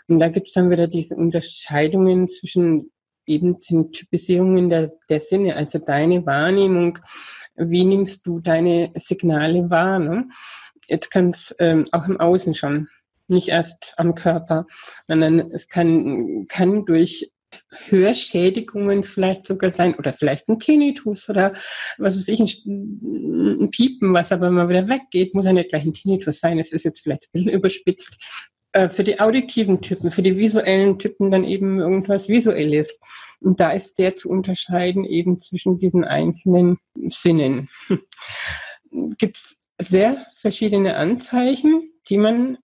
Und da gibt's dann wieder diese Unterscheidungen zwischen eben den Typisierungen der, der Sinne, also deine Wahrnehmung, wie nimmst du deine Signale wahr? Ne? Jetzt kann es ähm, auch im Außen schon, nicht erst am Körper, sondern es kann, kann durch Hörschädigungen vielleicht sogar sein oder vielleicht ein Tinnitus oder was weiß ich, ein, ein Piepen, was aber mal wieder weggeht, muss ja nicht gleich ein Tinnitus sein, es ist jetzt vielleicht ein bisschen überspitzt. Äh, für die auditiven Typen, für die visuellen Typen dann eben irgendwas Visuelles. Und da ist sehr zu unterscheiden eben zwischen diesen einzelnen Sinnen. Gibt es sehr verschiedene Anzeichen, die man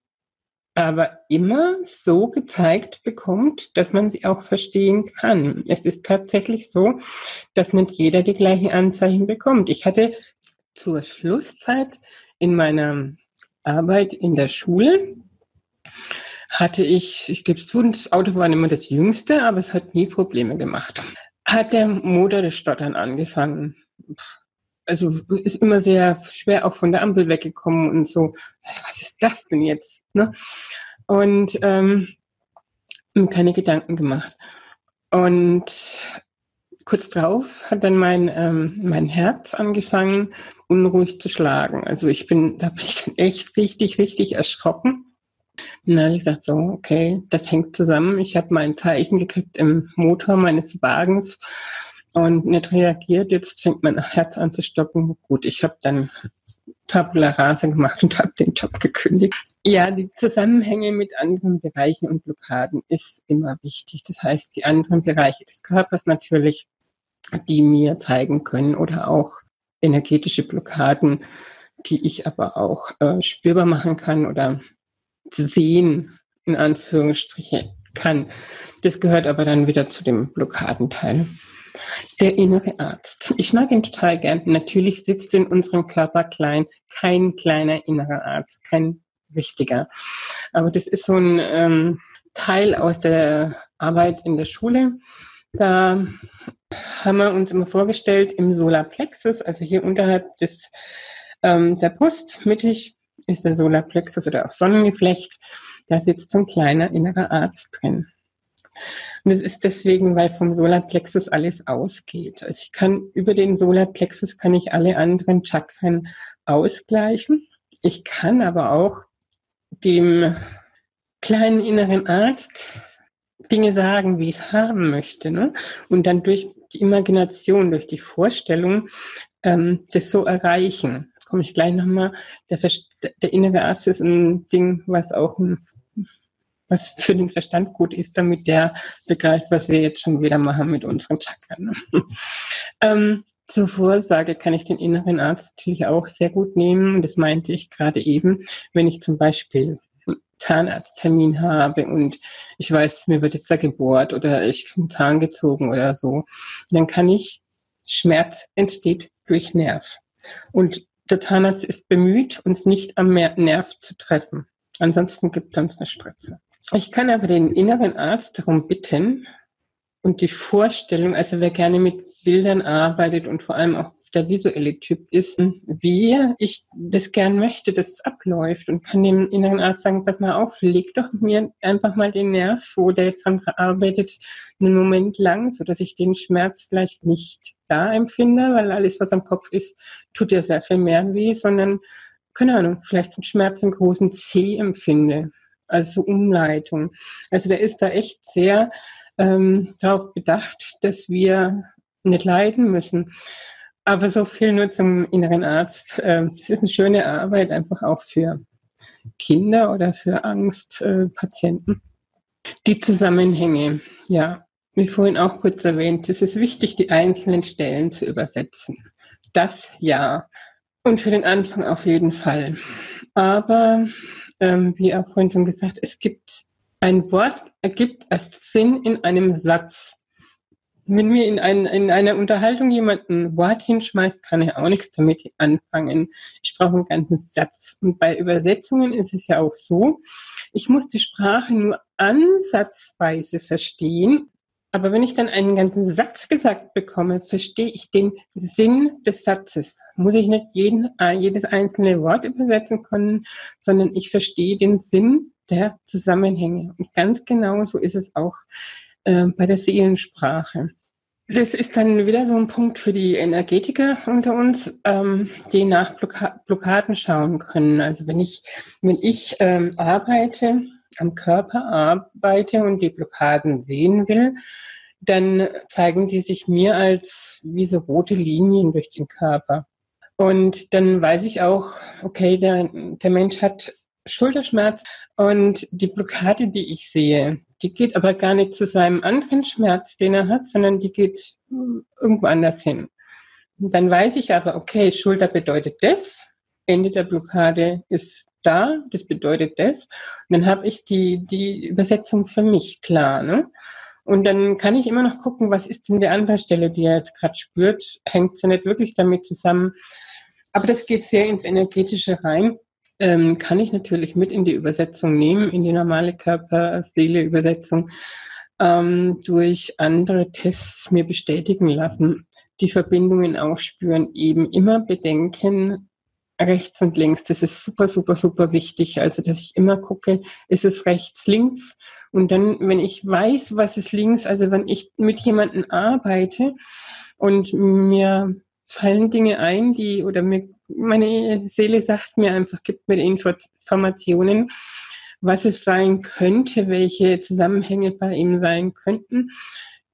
aber immer so gezeigt bekommt, dass man sie auch verstehen kann. Es ist tatsächlich so, dass nicht jeder die gleichen Anzeichen bekommt. Ich hatte zur Schlusszeit in meiner Arbeit in der Schule hatte ich, ich gebe es zu, das Auto war immer das jüngste, aber es hat nie Probleme gemacht. Hat der Motor das Stottern angefangen. Also ist immer sehr schwer auch von der Ampel weggekommen und so, was ist das denn jetzt? Ne? Und ähm, keine Gedanken gemacht. Und kurz drauf hat dann mein, ähm, mein Herz angefangen, unruhig zu schlagen. Also ich bin, da bin ich dann echt richtig, richtig erschrocken und dann habe ich gesagt, so, okay, das hängt zusammen. Ich habe mal ein Zeichen gekriegt im Motor meines Wagens und nicht reagiert. Jetzt fängt mein Herz an zu stocken. Gut, ich habe dann Tabula Rasa gemacht und habe den Job gekündigt. Ja, die Zusammenhänge mit anderen Bereichen und Blockaden ist immer wichtig. Das heißt, die anderen Bereiche des Körpers natürlich, die mir zeigen können oder auch energetische Blockaden, die ich aber auch äh, spürbar machen kann oder sehen, in Anführungsstrichen, kann. Das gehört aber dann wieder zu dem Blockadenteil. Der innere Arzt. Ich mag ihn total gern. Natürlich sitzt in unserem Körper klein kein kleiner innerer Arzt, kein richtiger. Aber das ist so ein ähm, Teil aus der Arbeit in der Schule. Da haben wir uns immer vorgestellt im Solarplexus, also hier unterhalb des, ähm, der Brust, mittig ist der Solarplexus oder auch Sonnengeflecht. Da sitzt so ein kleiner innerer Arzt drin. Und es ist deswegen, weil vom Solarplexus alles ausgeht. Also ich kann über den Solarplexus kann ich alle anderen Chakren ausgleichen. Ich kann aber auch dem kleinen inneren Arzt Dinge sagen, wie ich es haben möchte. Ne? Und dann durch die Imagination, durch die Vorstellung, ähm, das so erreichen komme ich gleich nochmal. Der, der innere Arzt ist ein Ding, was auch ein, was für den Verstand gut ist, damit der begreift, was wir jetzt schon wieder machen mit unseren Chakren. ähm, zur Vorsage kann ich den inneren Arzt natürlich auch sehr gut nehmen. Das meinte ich gerade eben, wenn ich zum Beispiel Zahnarzttermin habe und ich weiß, mir wird jetzt da gebohrt oder ich einen Zahn gezogen oder so, dann kann ich, Schmerz entsteht durch Nerv. Und der Zahnarzt ist bemüht, uns nicht am Nerv zu treffen. Ansonsten gibt uns eine Spritze. Ich kann aber den inneren Arzt darum bitten und die Vorstellung, also wer gerne mit Bildern arbeitet und vor allem auch der visuelle Typ ist, wie ich das gern möchte, dass es abläuft und kann dem inneren Arzt sagen, pass mal auf, leg doch mir einfach mal den Nerv, wo der jetzt dran arbeitet, einen Moment lang, so dass ich den Schmerz vielleicht nicht da empfinde, weil alles, was am Kopf ist, tut ja sehr viel mehr weh, sondern, keine Ahnung, vielleicht einen Schmerz im großen C empfinde also Umleitung. Also der ist da echt sehr ähm, darauf bedacht, dass wir nicht leiden müssen. Aber so viel nur zum inneren Arzt. Ähm, das ist eine schöne Arbeit, einfach auch für Kinder oder für Angstpatienten. Die Zusammenhänge, ja, wie vorhin auch kurz erwähnt, es ist wichtig, die einzelnen Stellen zu übersetzen. Das ja. Und für den Anfang auf jeden Fall. Aber, ähm, wie auch vorhin schon gesagt, es gibt ein Wort, ergibt erst Sinn in einem Satz. Wenn mir in, ein, in einer Unterhaltung jemand ein Wort hinschmeißt, kann er auch nichts damit anfangen. Ich brauche einen ganzen Satz. Und bei Übersetzungen ist es ja auch so, ich muss die Sprache nur ansatzweise verstehen. Aber wenn ich dann einen ganzen Satz gesagt bekomme, verstehe ich den Sinn des Satzes. Muss ich nicht jeden, äh, jedes einzelne Wort übersetzen können, sondern ich verstehe den Sinn der Zusammenhänge. Und ganz genau so ist es auch äh, bei der Seelensprache. Das ist dann wieder so ein Punkt für die Energetiker unter uns, ähm, die nach Blocka Blockaden schauen können. Also wenn ich, wenn ich ähm, arbeite, am Körper arbeite und die Blockaden sehen will, dann zeigen die sich mir als wie so rote Linien durch den Körper. Und dann weiß ich auch, okay, der, der Mensch hat Schulterschmerz und die Blockade, die ich sehe, die geht aber gar nicht zu seinem anderen Schmerz, den er hat, sondern die geht irgendwo anders hin. Und dann weiß ich aber, okay, Schulter bedeutet das, Ende der Blockade ist da, das bedeutet das. Und dann habe ich die, die Übersetzung für mich klar. Ne? Und dann kann ich immer noch gucken, was ist denn der andere Stelle, die er jetzt gerade spürt, hängt sie nicht wirklich damit zusammen. Aber das geht sehr ins Energetische rein ähm, kann ich natürlich mit in die Übersetzung nehmen, in die normale Körper-Seele-Übersetzung, ähm, durch andere Tests mir bestätigen lassen, die Verbindungen auch spüren, eben immer bedenken, rechts und links. Das ist super, super, super wichtig. Also, dass ich immer gucke, ist es rechts, links? Und dann, wenn ich weiß, was ist links, also wenn ich mit jemandem arbeite und mir fallen Dinge ein, die, oder mir meine Seele sagt mir einfach, gibt mir Informationen, was es sein könnte, welche Zusammenhänge bei ihm sein könnten,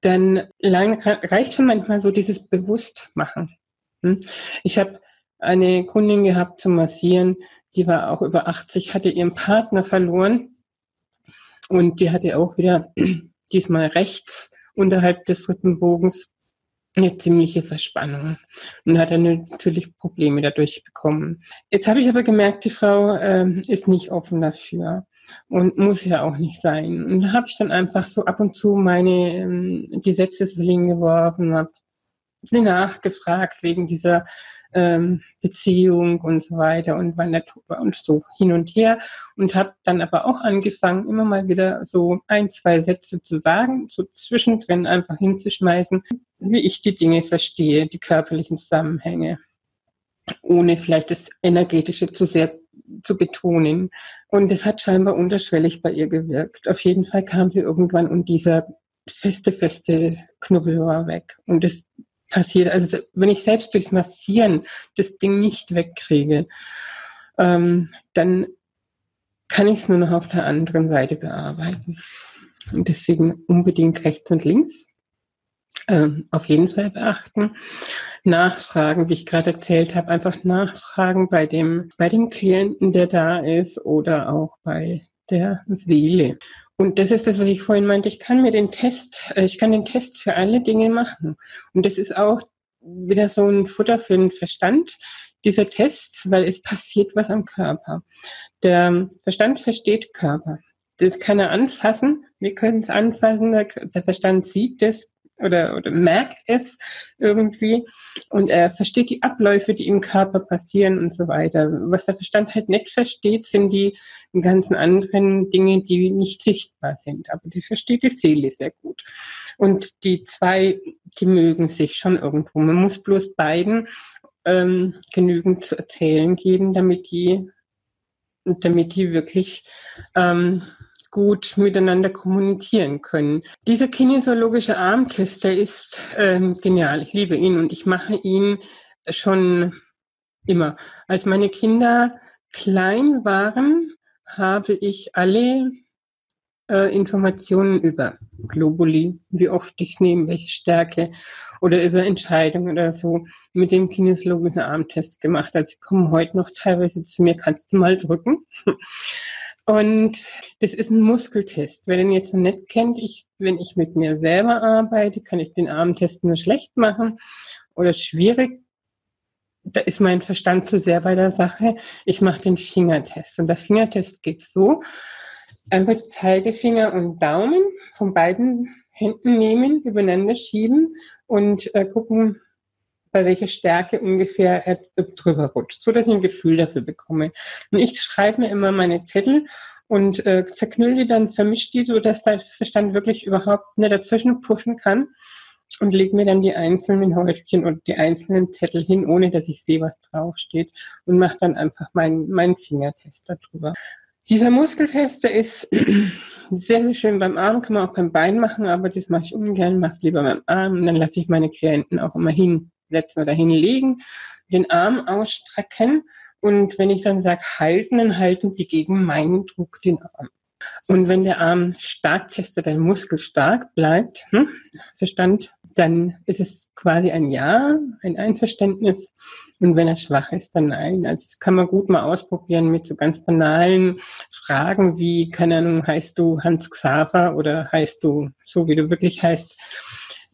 dann reicht schon manchmal so dieses Bewusstmachen. Hm? Ich habe eine Kundin gehabt zum Massieren, die war auch über 80, hatte ihren Partner verloren und die hatte auch wieder diesmal rechts unterhalb des Rippenbogens eine ziemliche Verspannung und hat dann natürlich Probleme dadurch bekommen. Jetzt habe ich aber gemerkt, die Frau äh, ist nicht offen dafür und muss ja auch nicht sein. Und da habe ich dann einfach so ab und zu meine ähm, Gesetze hingeworfen, habe sie nachgefragt wegen dieser ähm, Beziehung und so weiter und wann der und so hin und her und habe dann aber auch angefangen, immer mal wieder so ein, zwei Sätze zu sagen, so zwischendrin einfach hinzuschmeißen, wie ich die Dinge verstehe, die körperlichen Zusammenhänge, ohne vielleicht das Energetische zu sehr zu betonen. Und das hat scheinbar unterschwellig bei ihr gewirkt. Auf jeden Fall kam sie irgendwann und dieser feste, feste Knubbel war weg. Und das passiert. Also wenn ich selbst durchs Massieren das Ding nicht wegkriege, ähm, dann kann ich es nur noch auf der anderen Seite bearbeiten. Und deswegen unbedingt rechts und links. Ähm, auf jeden Fall beachten. Nachfragen, wie ich gerade erzählt habe, einfach nachfragen bei dem, bei dem Klienten, der da ist oder auch bei der Seele. Und das ist das, was ich vorhin meinte. Ich kann mir den Test, äh, ich kann den Test für alle Dinge machen. Und das ist auch wieder so ein Futter für den Verstand, dieser Test, weil es passiert was am Körper. Der Verstand versteht Körper. Das kann er anfassen. Wir können es anfassen. Der Verstand sieht das, oder, oder merkt es irgendwie und er versteht die Abläufe, die im Körper passieren und so weiter. Was der Verstand halt nicht versteht, sind die ganzen anderen Dinge, die nicht sichtbar sind. Aber die versteht die Seele sehr gut. Und die zwei, die mögen sich schon irgendwo. Man muss bloß beiden ähm, genügend zu erzählen geben, damit die, damit die wirklich ähm, gut miteinander kommunizieren können. Dieser kinesiologische Armtest, der ist ähm, genial. Ich liebe ihn und ich mache ihn schon immer. Als meine Kinder klein waren, habe ich alle äh, Informationen über Globuli, wie oft ich nehme, welche Stärke oder über Entscheidungen oder so mit dem kinesiologischen Armtest gemacht. Also ich komme heute noch teilweise zu mir, kannst du mal drücken. Und das ist ein Muskeltest. Wer den jetzt nicht kennt, ich, wenn ich mit mir selber arbeite, kann ich den Armtest nur schlecht machen oder schwierig. Da ist mein Verstand zu sehr bei der Sache. Ich mache den Fingertest. Und der Fingertest geht so, einfach Zeigefinger und Daumen von beiden Händen nehmen, übereinander schieben und äh, gucken, bei welcher Stärke ungefähr er drüber rutscht, so dass ich ein Gefühl dafür bekomme. Und ich schreibe mir immer meine Zettel und äh, zerknüll die dann, vermische die, so dass der Verstand wirklich überhaupt nicht dazwischen pushen kann und lege mir dann die einzelnen Häufchen und die einzelnen Zettel hin, ohne dass ich sehe, was draufsteht und mache dann einfach meinen mein Fingertest darüber. Dieser Muskeltest, der ist sehr, sehr schön beim Arm, kann man auch beim Bein machen, aber das mache ich ungern, mache es lieber beim Arm. Und dann lasse ich meine Klienten auch immer hinsetzen oder hinlegen, den Arm ausstrecken. Und wenn ich dann sage, halten, dann halten die gegen meinen Druck den Arm. Und wenn der Arm stark testet, der Muskel stark bleibt, hm, Verstand dann ist es quasi ein Ja, ein Einverständnis. Und wenn er schwach ist, dann nein. Also das kann man gut mal ausprobieren mit so ganz banalen Fragen wie, keine Ahnung, heißt du Hans Xaver oder heißt du so, wie du wirklich heißt.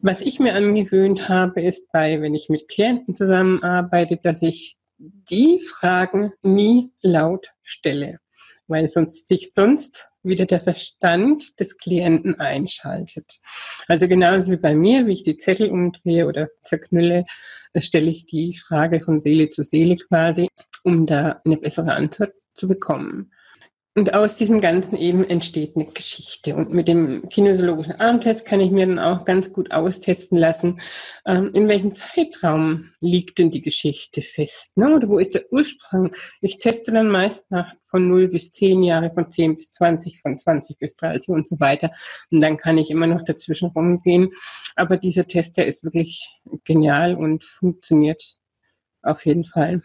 Was ich mir angewöhnt habe, ist bei, wenn ich mit Klienten zusammenarbeite, dass ich die Fragen nie laut stelle, weil sonst sich sonst wieder der Verstand des Klienten einschaltet. Also genauso wie bei mir, wie ich die Zettel umdrehe oder zerknülle, stelle ich die Frage von Seele zu Seele quasi, um da eine bessere Antwort zu bekommen. Und aus diesem Ganzen eben entsteht eine Geschichte. Und mit dem kinesiologischen Armtest kann ich mir dann auch ganz gut austesten lassen, ähm, in welchem Zeitraum liegt denn die Geschichte fest? Ne? Oder wo ist der Ursprung? Ich teste dann meist nach von 0 bis 10 Jahre, von 10 bis 20, von 20 bis 30 und so weiter. Und dann kann ich immer noch dazwischen rumgehen. Aber dieser Test, der ist wirklich genial und funktioniert auf jeden Fall.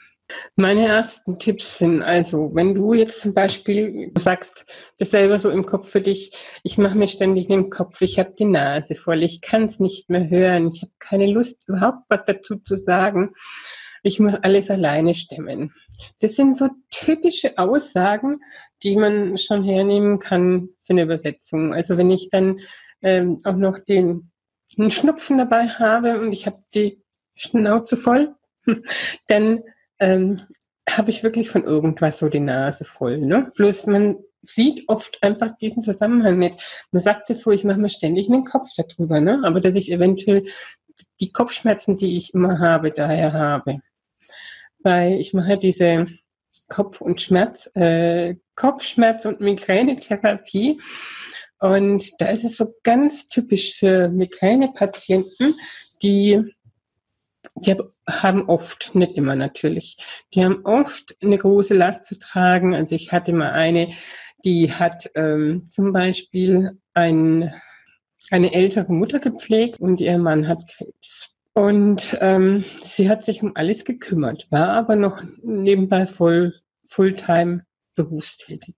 Meine ersten Tipps sind also, wenn du jetzt zum Beispiel sagst, das selber so im Kopf für dich, ich mache mir ständig den Kopf, ich habe die Nase voll, ich kann es nicht mehr hören, ich habe keine Lust überhaupt was dazu zu sagen, ich muss alles alleine stemmen. Das sind so typische Aussagen, die man schon hernehmen kann für eine Übersetzung. Also wenn ich dann ähm, auch noch den, den Schnupfen dabei habe und ich habe die Schnauze voll, dann ähm, habe ich wirklich von irgendwas so die Nase voll. Ne? Bloß man sieht oft einfach diesen Zusammenhang nicht. Man sagt es so, ich mache mir ständig einen Kopf darüber, ne? aber dass ich eventuell die Kopfschmerzen, die ich immer habe, daher habe. Weil ich mache diese Kopf- und Schmerz, äh, Kopfschmerz- und Migränetherapie. Und da ist es so ganz typisch für Migränepatienten, die die haben oft, nicht immer natürlich, die haben oft eine große Last zu tragen. Also ich hatte mal eine, die hat ähm, zum Beispiel ein, eine ältere Mutter gepflegt und ihr Mann hat Krebs. Und ähm, sie hat sich um alles gekümmert, war aber noch nebenbei voll Fulltime berufstätig.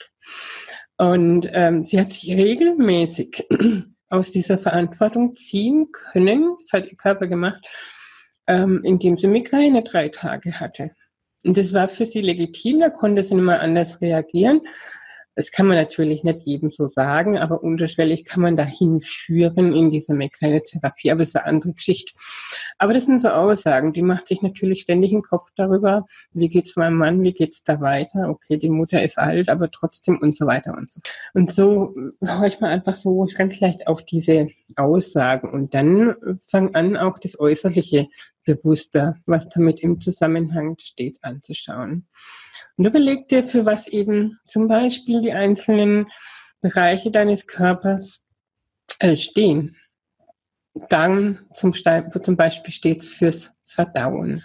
Und ähm, sie hat sich regelmäßig aus dieser Verantwortung ziehen können, das hat ihr Körper gemacht, ähm, indem sie Migräne drei Tage hatte. Und das war für sie legitim, da konnte sie nicht mal anders reagieren. Das kann man natürlich nicht jedem so sagen, aber unterschwellig kann man dahin führen in diese Migränetherapie. Aber das ist eine andere Geschichte. Aber das sind so Aussagen, die macht sich natürlich ständig im Kopf darüber, wie geht's meinem Mann, wie geht's da weiter? Okay, die Mutter ist alt, aber trotzdem und so weiter und so. Und so höre ich mal einfach so ganz leicht auf diese Aussagen und dann fang an, auch das Äußerliche bewusster, was damit im Zusammenhang steht, anzuschauen. Und überleg dir, für was eben zum Beispiel die einzelnen Bereiche deines Körpers äh, stehen. Darm zum, zum Beispiel steht fürs Verdauen.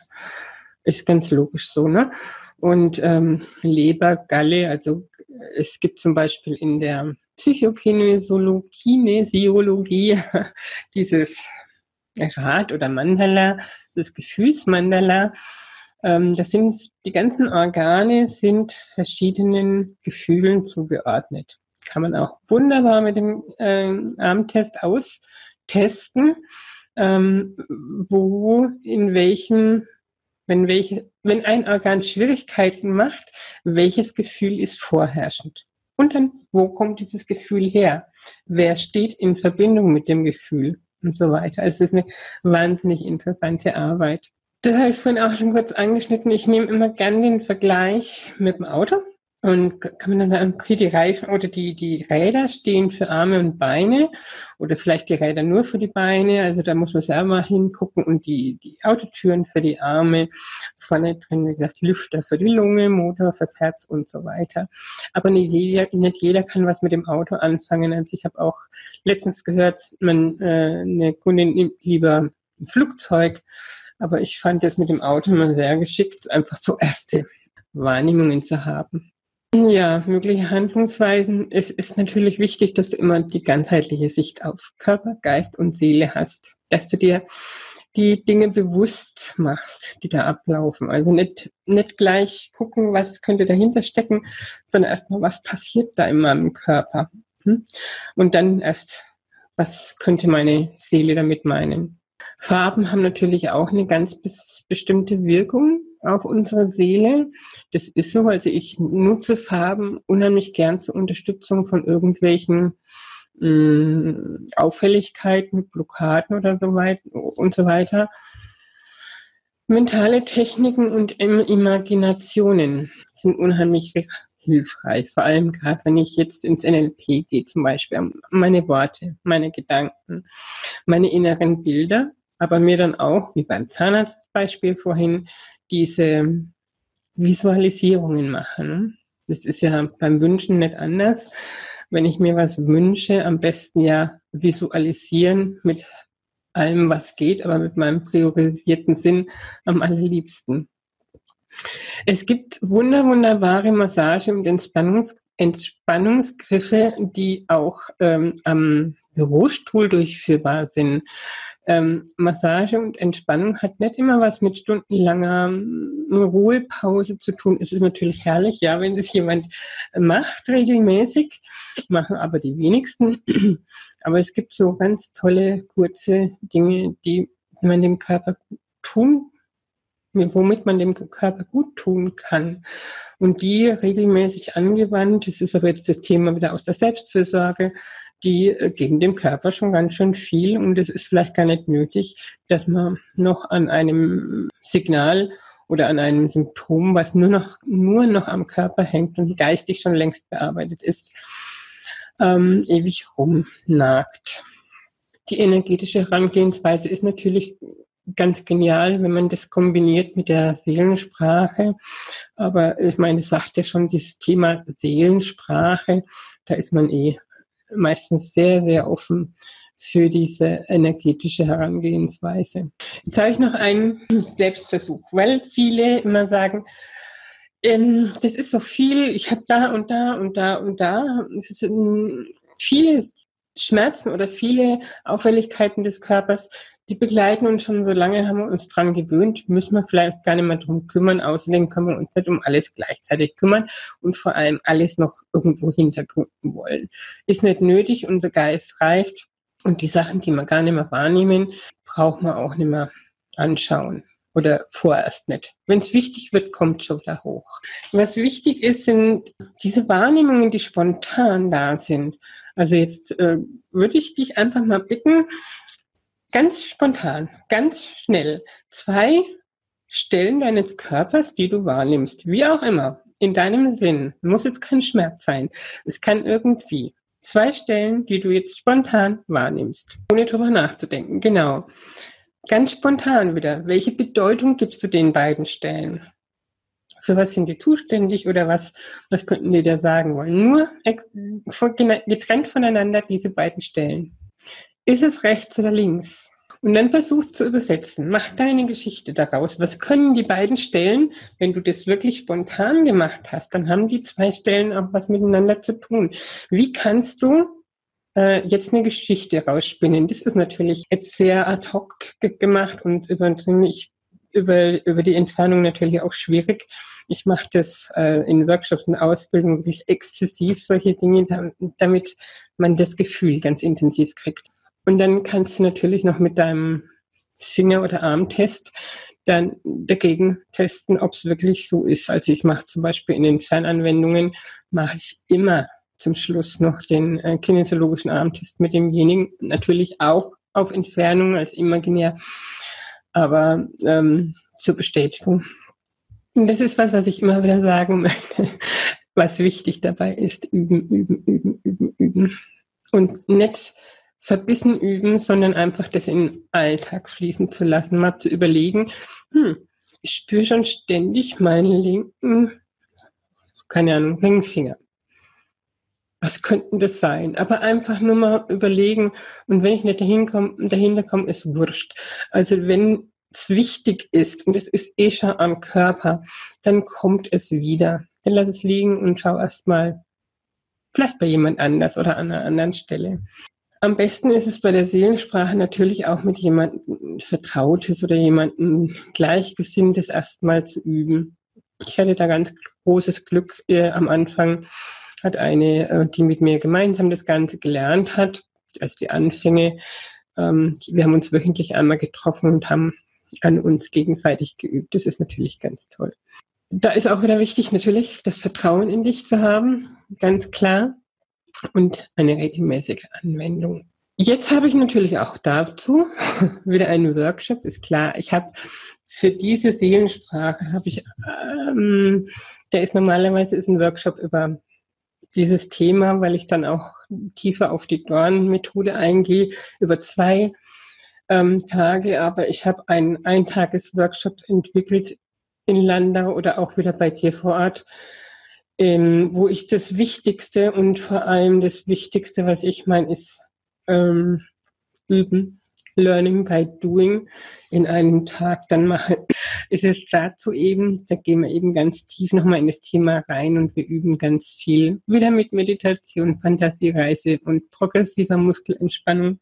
Ist ganz logisch so, ne? Und ähm, Leber, Galle, also es gibt zum Beispiel in der Psychokinesiologie dieses Rad oder Mandala, das Gefühlsmandala, Ähm, das sind, die ganzen Organe sind verschiedenen Gefühlen zugeordnet. Kann man auch wunderbar mit dem ähm, Armtest austesten, ähm, wo, in welchem, wenn welche, wenn ein Organ Schwierigkeiten macht, welches Gefühl ist vorherrschend? Und dann, wo kommt dieses Gefühl her? Wer steht in Verbindung mit dem Gefühl? Und so weiter. Also es ist eine wahnsinnig interessante Arbeit. Das habe ich vorhin auch schon kurz angeschnitten. Ich nehme immer gern den Vergleich mit dem Auto. Und kann man dann sagen, okay, die Reifen oder die, die Räder stehen für Arme und Beine oder vielleicht die Räder nur für die Beine. Also da muss man selber hingucken und die, die Autotüren für die Arme, vorne drin, wie gesagt, Lüfter für die Lunge, Motor fürs Herz und so weiter. Aber nicht jeder, nicht jeder kann was mit dem Auto anfangen. Also ich habe auch letztens gehört, man, äh, eine Kundin nimmt lieber ein Flugzeug, aber ich fand das mit dem Auto immer sehr geschickt, einfach so erste Wahrnehmungen zu haben. Ja, mögliche Handlungsweisen. Es ist natürlich wichtig, dass du immer die ganzheitliche Sicht auf Körper, Geist und Seele hast. Dass du dir die Dinge bewusst machst, die da ablaufen. Also nicht, nicht gleich gucken, was könnte dahinter stecken, sondern erstmal, was passiert da in meinem Körper. Hm? Und dann erst, was könnte meine Seele damit meinen. Farben haben natürlich auch eine ganz bestimmte Wirkung auf unsere Seele. Das ist so. Also ich nutze Farben unheimlich gern zur Unterstützung von irgendwelchen mh, mm, Auffälligkeiten, Blockaden oder so weiter und so weiter. Mentale Techniken und Imaginationen sind unheimlich hilfreich. Vor allem gerade, wenn ich jetzt ins NLP gehe, zum Beispiel meine Worte, meine Gedanken, meine inneren Bilder, aber mir dann auch, wie beim Zahnarztbeispiel vorhin, diese Visualisierungen machen. Das ist ja beim Wünschen nicht anders. Wenn ich mir was wünsche, am besten ja visualisieren mit allem, was geht, aber mit meinem priorisierten Sinn am allerliebsten. Es gibt wunder, wunderbare Massage- und Entspannungs Entspannungsgriffe, die auch ähm, am Bürostuhl durchführbar sind. Ähm, Massage und Entspannung hat nicht immer was mit stundenlanger ähm, Ruhepause zu tun. Es ist natürlich herrlich, ja, wenn das jemand macht regelmäßig, machen aber die wenigsten. Aber es gibt so ganz tolle, kurze Dinge, die man dem Körper tun womit man dem Körper gut tun kann. Und die regelmäßig angewandt, das ist aber jetzt das Thema wieder aus der Selbstfürsorge, die äh, geben dem Körper schon ganz schön viel und es ist vielleicht gar nicht nötig, dass man noch an einem Signal oder an einem Symptom, was nur noch, nur noch am Körper hängt und geistig schon längst bearbeitet ist, ähm, ewig rumnagt. Die energetische Herangehensweise ist natürlich ganz genial, wenn man das kombiniert mit der Seelensprache. Aber ich meine, sagt ja schon dieses Thema Seelensprache, da ist man eh meistens sehr, sehr offen für diese energetische Herangehensweise. Jetzt habe ich noch einen Selbstversuch, weil viele immer sagen, ähm, das ist so viel, ich habe da und da und da und da. Viele Schmerzen oder viele Auffälligkeiten des Körpers, die begleiten uns schon so lange, haben wir uns dran gewöhnt, müssen wir vielleicht gar nicht mehr drum kümmern. Außerdem können wir uns nicht um alles gleichzeitig kümmern und vor allem alles noch irgendwo hintergründen wollen. Ist nicht nötig, unser Geist reift und die Sachen, die wir gar nicht mehr wahrnehmen, braucht man auch nicht mehr anschauen oder vorerst nicht. Wenn es wichtig wird, kommt schon wieder hoch. Was wichtig ist, sind diese Wahrnehmungen, die spontan da sind. Also jetzt äh, würde ich dich einfach mal bitten, ganz spontan, ganz schnell zwei Stellen deines Körpers, die du wahrnimmst, wie auch immer, in deinem Sinn, muss jetzt kein Schmerz sein, es kann irgendwie. Zwei Stellen, die du jetzt spontan wahrnimmst, ohne drüber nachzudenken. Genau. Ganz spontan wieder. Welche Bedeutung gibst du den beiden Stellen? Für was sind die zuständig oder was, was könnten die da sagen wollen? Nur getrennt voneinander diese beiden Stellen. Ist es rechts oder links? Und dann versuch zu übersetzen. Mach deine Geschichte daraus. Was können die beiden Stellen, wenn du das wirklich spontan gemacht hast, dann haben die zwei Stellen auch was miteinander zu tun. Wie kannst du äh, jetzt eine Geschichte rausspinnen? Das ist natürlich jetzt sehr ad hoc gemacht und. Ich über, über die Entfernung natürlich auch schwierig. Ich mache das äh, in Workshops und Ausbildung wirklich exzessiv, solche Dinge, damit man das Gefühl ganz intensiv kriegt. Und dann kannst du natürlich noch mit deinem Finger- oder Armtest dann dagegen testen, ob es wirklich so ist. Also ich mache zum Beispiel in den Fernanwendungen, mache ich immer zum Schluss noch den äh, kinesiologischen Armtest mit demjenigen, natürlich auch auf Entfernung als imaginär, aber ähm, zur Bestätigung. Und das ist was, was ich immer wieder sagen möchte, was wichtig dabei ist, üben, üben, üben, üben, üben. Und nicht verbissen üben, sondern einfach das in den Alltag fließen zu lassen, mal zu überlegen, hm, ich spüre schon ständig meinen linken, keine Ahnung, Ringfinger. Was könnten das sein? Aber einfach nur mal überlegen und wenn ich nicht dahin komm, dahinter komme, ist wurscht. Also wenn es wichtig ist und es ist eh schon am Körper, dann kommt es wieder. Dann lass es liegen und schau erst mal vielleicht bei jemand anders oder an einer anderen Stelle. Am besten ist es bei der Seelensprache natürlich auch mit jemandem Vertrautes oder jemandem Gleichgesinntes erstmal zu üben. Ich hatte da ganz großes Glück äh, am Anfang, hat eine, äh, die mit mir gemeinsam das Ganze gelernt hat, also die Anfänge. Ähm, wir haben uns wöchentlich einmal getroffen und haben an uns gegenseitig geübt. Das ist natürlich ganz toll. Da ist auch wieder wichtig, natürlich das Vertrauen in dich zu haben, ganz klar und eine regelmäßige Anwendung. Jetzt habe ich natürlich auch dazu wieder einen Workshop, ist klar. Ich habe für diese Seelensprache habe ich, ähm, der ist normalerweise ist ein Workshop über dieses Thema, weil ich dann auch tiefer auf die Dorn-Methode eingehe, über zwei ähm, Tage. Aber ich habe einen Eintages-Workshop entwickelt in Landau oder auch wieder bei dir vor Ort, ähm, wo ich das Wichtigste und vor allem das Wichtigste, was ich meine, ist ähm, üben. Learning by Doing in einem Tag dann mache, ist es dazu eben, da gehen wir eben ganz tief nochmal in das Thema rein und wir üben ganz viel wieder mit Meditation, Fantasiereise und progressiver Muskelentspannung.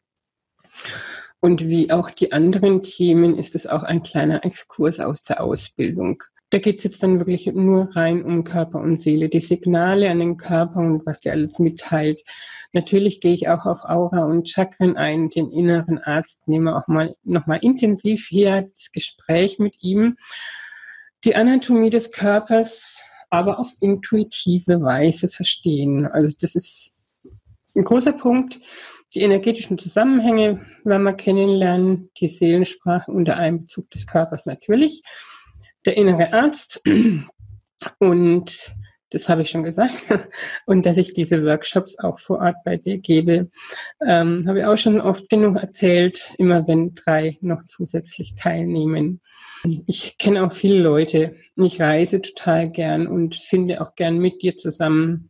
Und wie auch die anderen Themen ist es auch ein kleiner Exkurs aus der Ausbildung. Da geht es jetzt dann wirklich nur rein um Körper und Seele, die Signale an den Körper und was der alles mitteilt. Natürlich gehe ich auch auf Aura und Chakren ein, den inneren Arzt, nehme auch mal nochmal intensiv hier das Gespräch mit ihm. Die Anatomie des Körpers, aber auf intuitive Weise verstehen. Also das ist ein großer Punkt. Die energetischen Zusammenhänge werden wir kennenlernen, die Seelensprache unter Einbezug des Körpers natürlich der innere Arzt und das habe ich schon gesagt. Und dass ich diese Workshops auch vor Ort bei dir gebe, ähm, habe ich auch schon oft genug erzählt, immer wenn drei noch zusätzlich teilnehmen. Ich kenne auch viele Leute. Ich reise total gern und finde auch gern mit dir zusammen